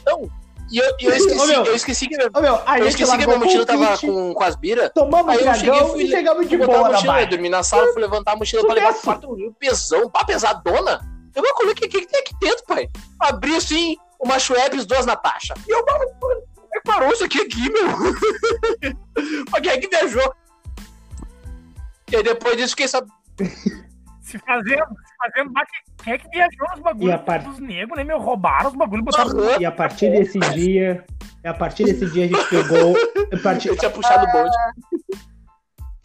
Então, e eu, eu esqueci, Ô, meu. eu esqueci que, Ô, meu, a eu gente esqueci que a minha mochila o tava kit, com, com as biras. Tomamos Aí eu cheguei, fui e chegamos de boa na mochila, eu dormi na sala, fui levantar a mochila pra levar pro Sucesso. quarto, o pesão, pá, pesadona. Eu me acolhi, o que, que, tem aqui dentro, pai? Abri assim, uma Schweppes, duas Natasha. E eu, mano, como é parou isso aqui, aqui, meu? Mas quem é que viajou? E aí depois disso fiquei sabendo. se fazendo, se fazendo, quem é que viajou nos bagulhos par- dos negros, né, meu? Roubaram os bagulhos, botaram. E a partir desse dia, a partir desse dia a gente pegou. A partir... Eu tinha puxado o bonde.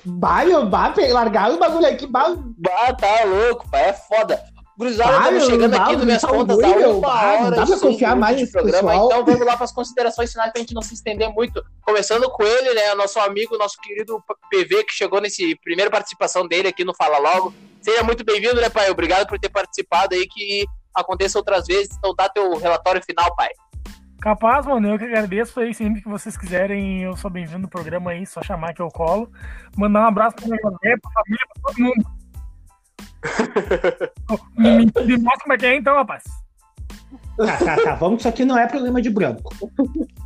Bah, meu, bah, largaram o bagulho aqui, bah. Bah, tá louco, pai, é foda. Ah, estamos meu, chegando não aqui no minhas tá contas ruim, a meu. uma Ah, não hora dá pra confiar mais nesse programa. pessoal. Então vamos lá para as considerações finais pra gente não se estender muito. Começando com ele, né? Nosso amigo, nosso querido PV, que chegou nesse primeira participação dele aqui no Fala Logo. Seja muito bem-vindo, né, pai? Obrigado por ter participado aí, que aconteça outras vezes. Então dá teu relatório final, pai. Capaz, mano, eu que agradeço aí, sempre que vocês quiserem, eu sou bem-vindo no programa aí, só chamar que eu colo. Mandar um abraço minha mulher, pra família, pra todo mundo. Me, me, me mostra como é que é então, rapaz. Tá, tá, tá. Vamos que isso aqui não é problema de branco.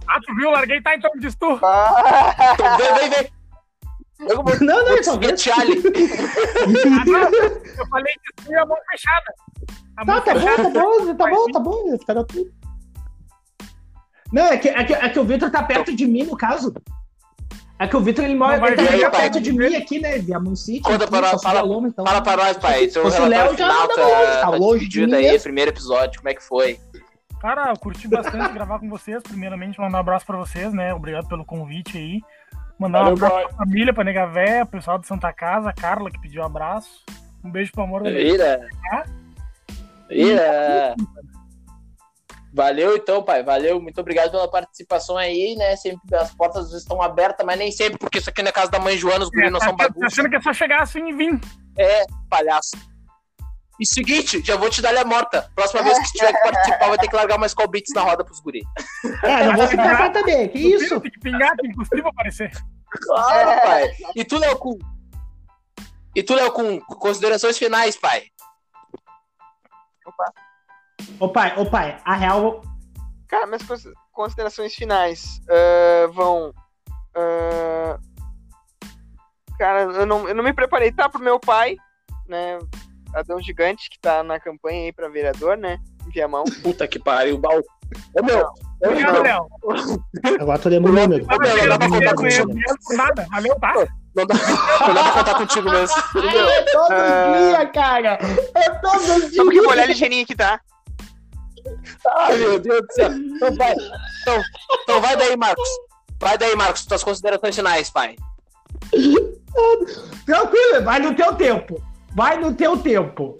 Ah, tu viu? Larguei, tá então, diz tu. Ah, vem, vem, vem. Eu vou, Não, não, vou. Charlie. Ah, não, eu falei diz tu e a mão fechada. A mão Tá, tá fechada. bom, tá bom, tá bom, tá bom. Tudo. Não, é que, é que, é que o Vitor tá perto de mim, no caso. É que o Vitor ele mora Não ele tá perto de mim aqui, né? Viamão City. Conta pra nós, fala- Loma, então... Fala pra nós, pai. Seu o relatório Léo, já final, tá, longe, tá tá longe de mim aí, mesmo. primeiro episódio, como é que foi? Cara, eu curti bastante gravar com vocês. Primeiramente, mandar um abraço pra vocês, né? Obrigado pelo convite aí. Mandar um Valeu, abraço boy. pra família, pra Nega Véia, o pessoal de Santa Casa, a Carla que pediu um abraço. Um beijo pro amor da minha Vira. Valeu então, pai. Valeu. Muito obrigado pela participação aí, né? Sempre as portas estão abertas, mas nem sempre, porque isso aqui na casa da mãe Joana, os guris não Tá são tá bagunça. achando que é só chegar assim e vir. É, palhaço. E seguinte, já vou te dar a morta. Próxima vez que tiver que participar, vai ter que largar mais call beats na roda pros guris. É, não vou ficar cá também, que isso? Tem que pingar, tem que cuspir pra aparecer. Claro, pai. E tu, Léo Kun? E tu, Léo Kun, considerações finais, pai. Ô pai, ô pai, a real... Cara, minhas cons- considerações finais ah, vão. ah, cara, eu não, eu não me preparei, tá? Pro meu pai, né? Adão Gigante, que tá na campanha aí pra vereador, né? Em Viamão. Puta que pariu, Bal. Ô, meu. Ô, Obrigado, meu. Léo. Agora o número. Ô, meu, não dá pra contar contigo. nada. Valeu, tá? Não dá, não dá pra contar contigo mesmo. É todo Ah. dia, cara! É todo Só porque vou olhar dia! ligeirinho aqui, tá? Ai, meu Deus do céu. Então vai, então, então vai daí, Marcos. Vai daí, Marcos, tuas considerações finais, pai. Tranquilo, vai no teu tempo. Vai no teu tempo.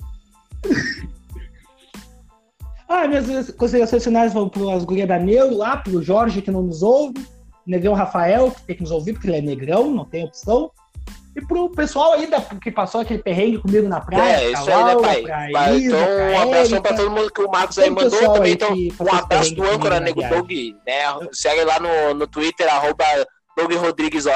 Ah, minhas considerações finais vão para as gurias da Neuro lá, pro Jorge que não nos ouve, Negrão Rafael, que tem que nos ouvir porque ele é negrão, não tem opção. E pro pessoal aí da, que passou aquele perrengue comigo na praia. É, isso aí, né, Laura, pai? pra Vai, Isa, então, pra um abração Érica. pra todo mundo que o Marcos aí mandou. Também, então, um abraço do âncora, Nego. Doug, né? Segue lá no, no Twitter, arroba Doug Rodrigues OL,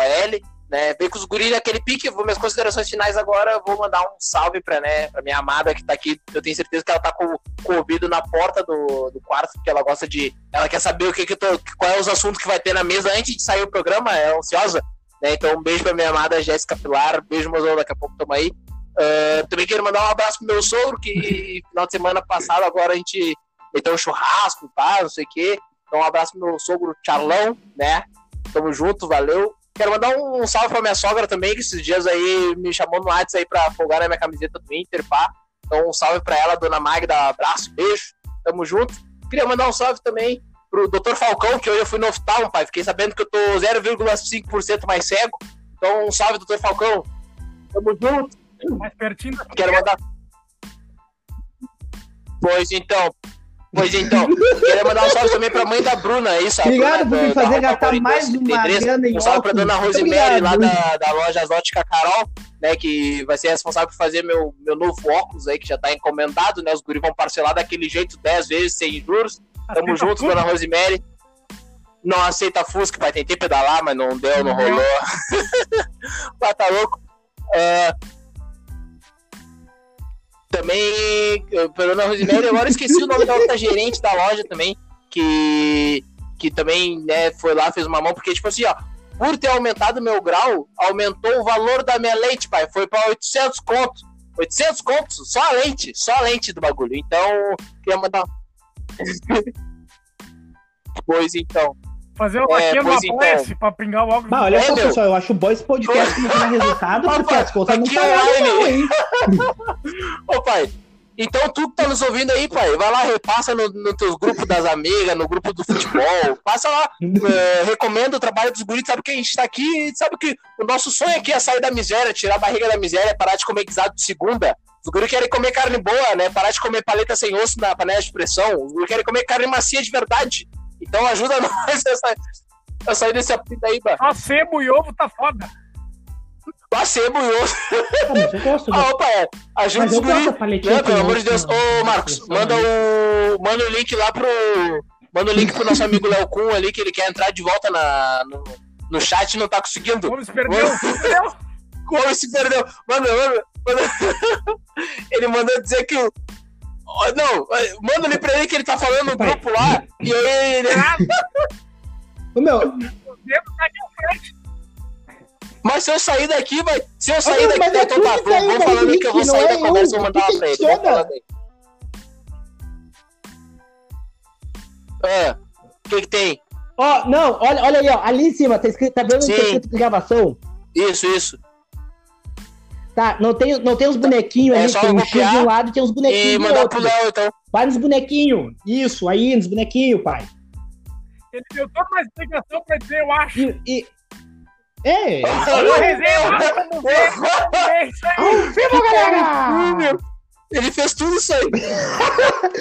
né? Vem com os guris naquele pique. Vou, minhas considerações finais agora, eu vou mandar um salve pra, né, pra minha amada que tá aqui. Eu tenho certeza que ela tá com, com o ouvido na porta do, do quarto, porque ela gosta de. Ela quer saber o que, que eu tô. Qual é os assuntos que vai ter na mesa antes de sair o programa, é ansiosa. Né? Então, um beijo pra minha amada Jéssica Pilar. Beijo, mozão, daqui a pouco tamo aí. Ah, também quero mandar um abraço pro meu sogro, que final de semana passado agora a gente meteu um churrasco, tá, não sei o quê. Então, um abraço pro meu sogro Charlão, né? Tamo junto, valeu. Quero mandar um, salve pra minha sogra também, que esses dias aí me chamou no WhatsApp aí pra folgar na minha camiseta do Inter, pá. Então, um salve pra ela, dona Magda, abraço, beijo, tamo junto. Queria mandar um salve também pro Dr. Falcão, que hoje eu fui no oftalmo, pai. Fiquei sabendo que eu tô 0,5% mais cego. Então, um salve, Dr. Falcão. Tamo junto. Mais pertinho Quero mandar. Pois então. Pois então. Quero mandar um salve também pra mãe da Bruna, é isso? Obrigado Bruna por me fazer gastar mais uma 33. grana em Um salve pra dona Rosemary, lá da, da loja Exótica Carol, né? Que vai ser responsável por fazer meu, meu novo óculos aí, que já tá encomendado, né? Os guris vão parcelar daquele jeito 10 vezes, sem juros. Tamo tudo? dona Rosemary. Não aceita Fusca, pai. Tentei pedalar, mas não deu, não rolou. Mas tá louco. É, Também, pela dona Rosemary, agora eu esqueci o nome da outra gerente da loja também, que, que também né, foi lá, fez uma mão, porque, tipo assim, ó, por ter aumentado meu grau, aumentou o valor da minha lente, pai. Foi pra 800 conto. 800 contos, só a lente, só a lente do bagulho. Então, queria mandar. pois então. Fazer uma É, pois então. Pra pingar o óculos. Bah, olha É, só, pessoal, eu acho bom esse podcast que não tem resultado, porque as contas não aqui pagaram não, hein? Ô, pai, então tu que tá nos ouvindo aí, pai, vai lá, repassa no, no teus grupos das amigas, no grupo do futebol, passa lá, é, recomenda o trabalho dos guris, sabe que a gente tá aqui, sabe que o nosso sonho aqui é sair da miséria, tirar a barriga da miséria, parar de comer guisado de segunda, Os guri querem comer carne boa, né? Parar de comer paleta sem osso na panela de pressão. Os guri querem comer carne macia de verdade. Então ajuda nós a sair, a sair desse apito aí. Só sebo e ovo tá foda. Sebo e osso. Ah, mas eu gosto. Ah, opa, é. Ajuda Mas os guri. Não, pelo amor de Deus. osso, Ô, né? Marcos, manda o. Manda o link lá pro. Manda o link pro nosso amigo Léo Kuhn ali, que ele quer entrar de volta na, no, no chat e não tá conseguindo. Como se perdeu. Como se perdeu? Mano, mano, mano. ele mandou dizer que o. Não, manda ali pra ele que ele tá falando no grupo lá. E aí ele. Ô, meu, tá aqui à frente. Mas se eu sair daqui, vai. Se eu sair daqui, é então tá. Vou, falando que eu vou sair não da é conversa e eu. vou mandar pra ele. Ah, o que que tem? ó, não, olha, olha aí, ó. Ali em cima, tá escrito, tá vendo tá escrito gravação? Isso, isso. Tá, não tem, não tem os bonequinhos É ali, só tem um X de um lado e tem uns E bonequinhos do mandar outro. pro Léo, então. Vai nos bonequinhos. Isso, aí, nos bonequinhos, pai. Ele deu toda uma explicação pra dizer, eu acho. E. e... É! Eu eu acho. É aí. Ao vivo, galera! Ele fez tudo isso aí.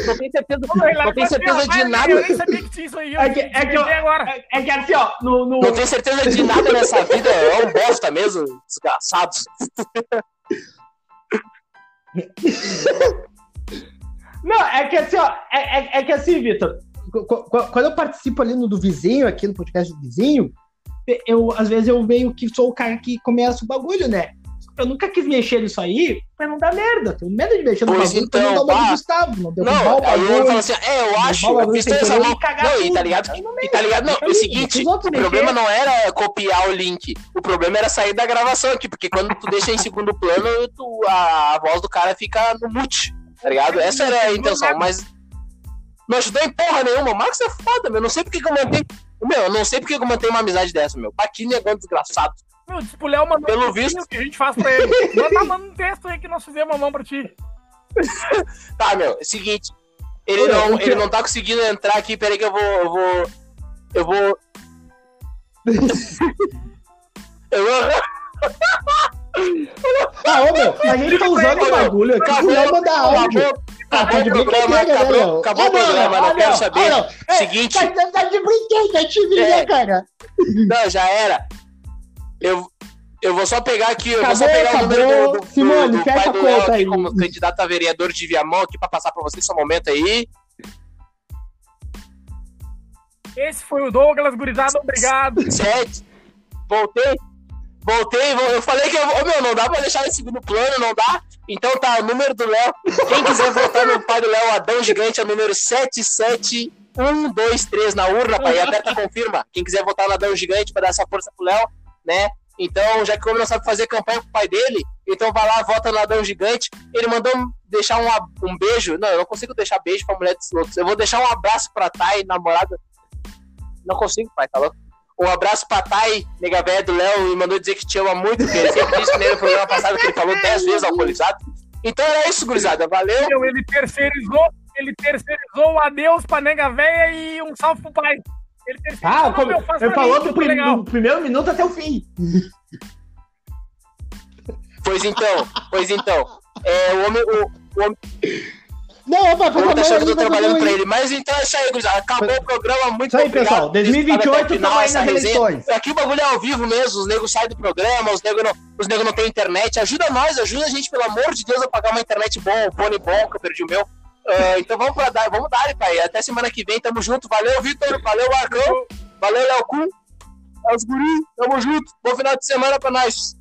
Não tenho certeza, não tenho certeza mas, de Eu nada. nem sabia que tinha isso aí. É que- é que eu-. É, é que assim, ó, no. no... Não tenho certeza de nada nessa vida. É um bosta mesmo, desgraçados. Não, é que assim, ó, é, é, é que assim, Vitor, qu- qu- quando eu participo ali no do vizinho, aqui no podcast do vizinho, eu, às vezes eu meio que sou o cara que começa o bagulho, né? Eu nunca quis mexer nisso aí pra não dar merda. Tenho medo de mexer no Pois bagulho então, não dar uma de Gustavo, não derrubar Não, o aí bagulho. fala assim: é, eu acho, eu fiz toda querer mão. Não, e tá ligado? Não E tá ligado? Não, é o seguinte: o problema não era copiar o link. O problema era sair da gravação aqui, porque quando tu deixa em segundo plano, tu, a, a voz do cara fica no mute, tá ligado? Essa era a intenção, mas não ajudou em porra nenhuma. O Marcos é foda, meu. Não sei porque que eu mantenho. Meu, eu não sei porque que eu mantenho uma amizade dessa, meu. Tá aqui negando desgraçado. Meu, disse pro Léo mandar Pelo um visto. que a gente faz pra ele. Manda, manda um texto aí que nós fizemos a mão pra ti. Tá, meu, é o seguinte. Ele Olha, não, o ele não tá conseguindo entrar aqui, peraí que eu vou. Eu vou. Eu vou. eu vou. Ah, ô, meu, a gente tá usando o bagulho aqui pro Léo mandar áudio. Acabou, Ah, tá de acabou o programa, né, acabou, acabou Ah, o programa, não quero saber. ah, não. Seguinte, Tá, tá de brincadeira, time, É. né, cara? não, já era. Eu, eu vou só pegar aqui, eu vou só Acabou, pegar o número acabou. do, do, Simone, do fecha pai a do Léo conta aqui aí. como candidato a vereador de Viamão aqui pra passar pra vocês só um momento aí. Esse foi o Douglas Gurizada, obrigado. Sete. Voltei. Voltei, vo- eu falei que eu, ô, meu, não dá pra deixar em segundo plano, não dá? Então tá, o número do Léo. Quem quiser votar no pai do Léo, Adão Gigante, é o número 77123 na urna, pai. E aperta confirma. Quem quiser votar no Adão Gigante pra dar essa força pro Léo, né? Então, já que o homem não sabe fazer campanha pro pai dele, então vai lá, vota no Adão Gigante. Ele mandou deixar um, um beijo. Não, eu não consigo deixar beijo pra mulher dos outros. Eu vou deixar um abraço pra Thay, namorada. Não consigo, pai, tá louco? Um abraço pra Thay, nega véia do Léo, e mandou dizer que te ama muito, que ele sempre disse no programa passado que ele falou 10 vezes alcoolizado. Então era isso, gurizada. Valeu. Ele terceirizou, ele terceirizou o adeus pra nega véia e um salve pro pai. Ele Ah, como, eu pra falou do, tô prim- do primeiro minuto até o fim. Pois então, pois então. É, o homem, o, o homem, Não, opa, a tá achando que eu tô trabalhando pra ele. Mas então é isso aí, gurizada. Acabou o programa. Muito Isso aí, obrigado pessoal. por ter escutado 2028 até o final essa eleições. Aqui o bagulho é ao vivo mesmo, os negros saem do programa, os negros não, os negros não têm internet. Ajuda nós, ajuda a gente, pelo amor de Deus, a pagar uma internet bom, um fone bom, que eu perdi o meu. Ah, então vamos pra dar, vamos dar, pai. Até semana que vem, tamo junto. Valeu, Vitor. Valeu, Marcão. Valeu, Léo Cu. É os guri. Tamo junto. Bom final de semana pra nós.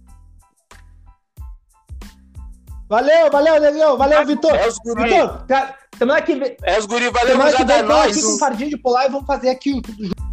Valeu, valeu, Negão. Valeu, Vitor. É os guri. Vitor, semana que vem. É os guri. Valeu, Semana que. É vem, vamos nóis. aqui com um fardinho de polar e vamos fazer aqui o tudo junto.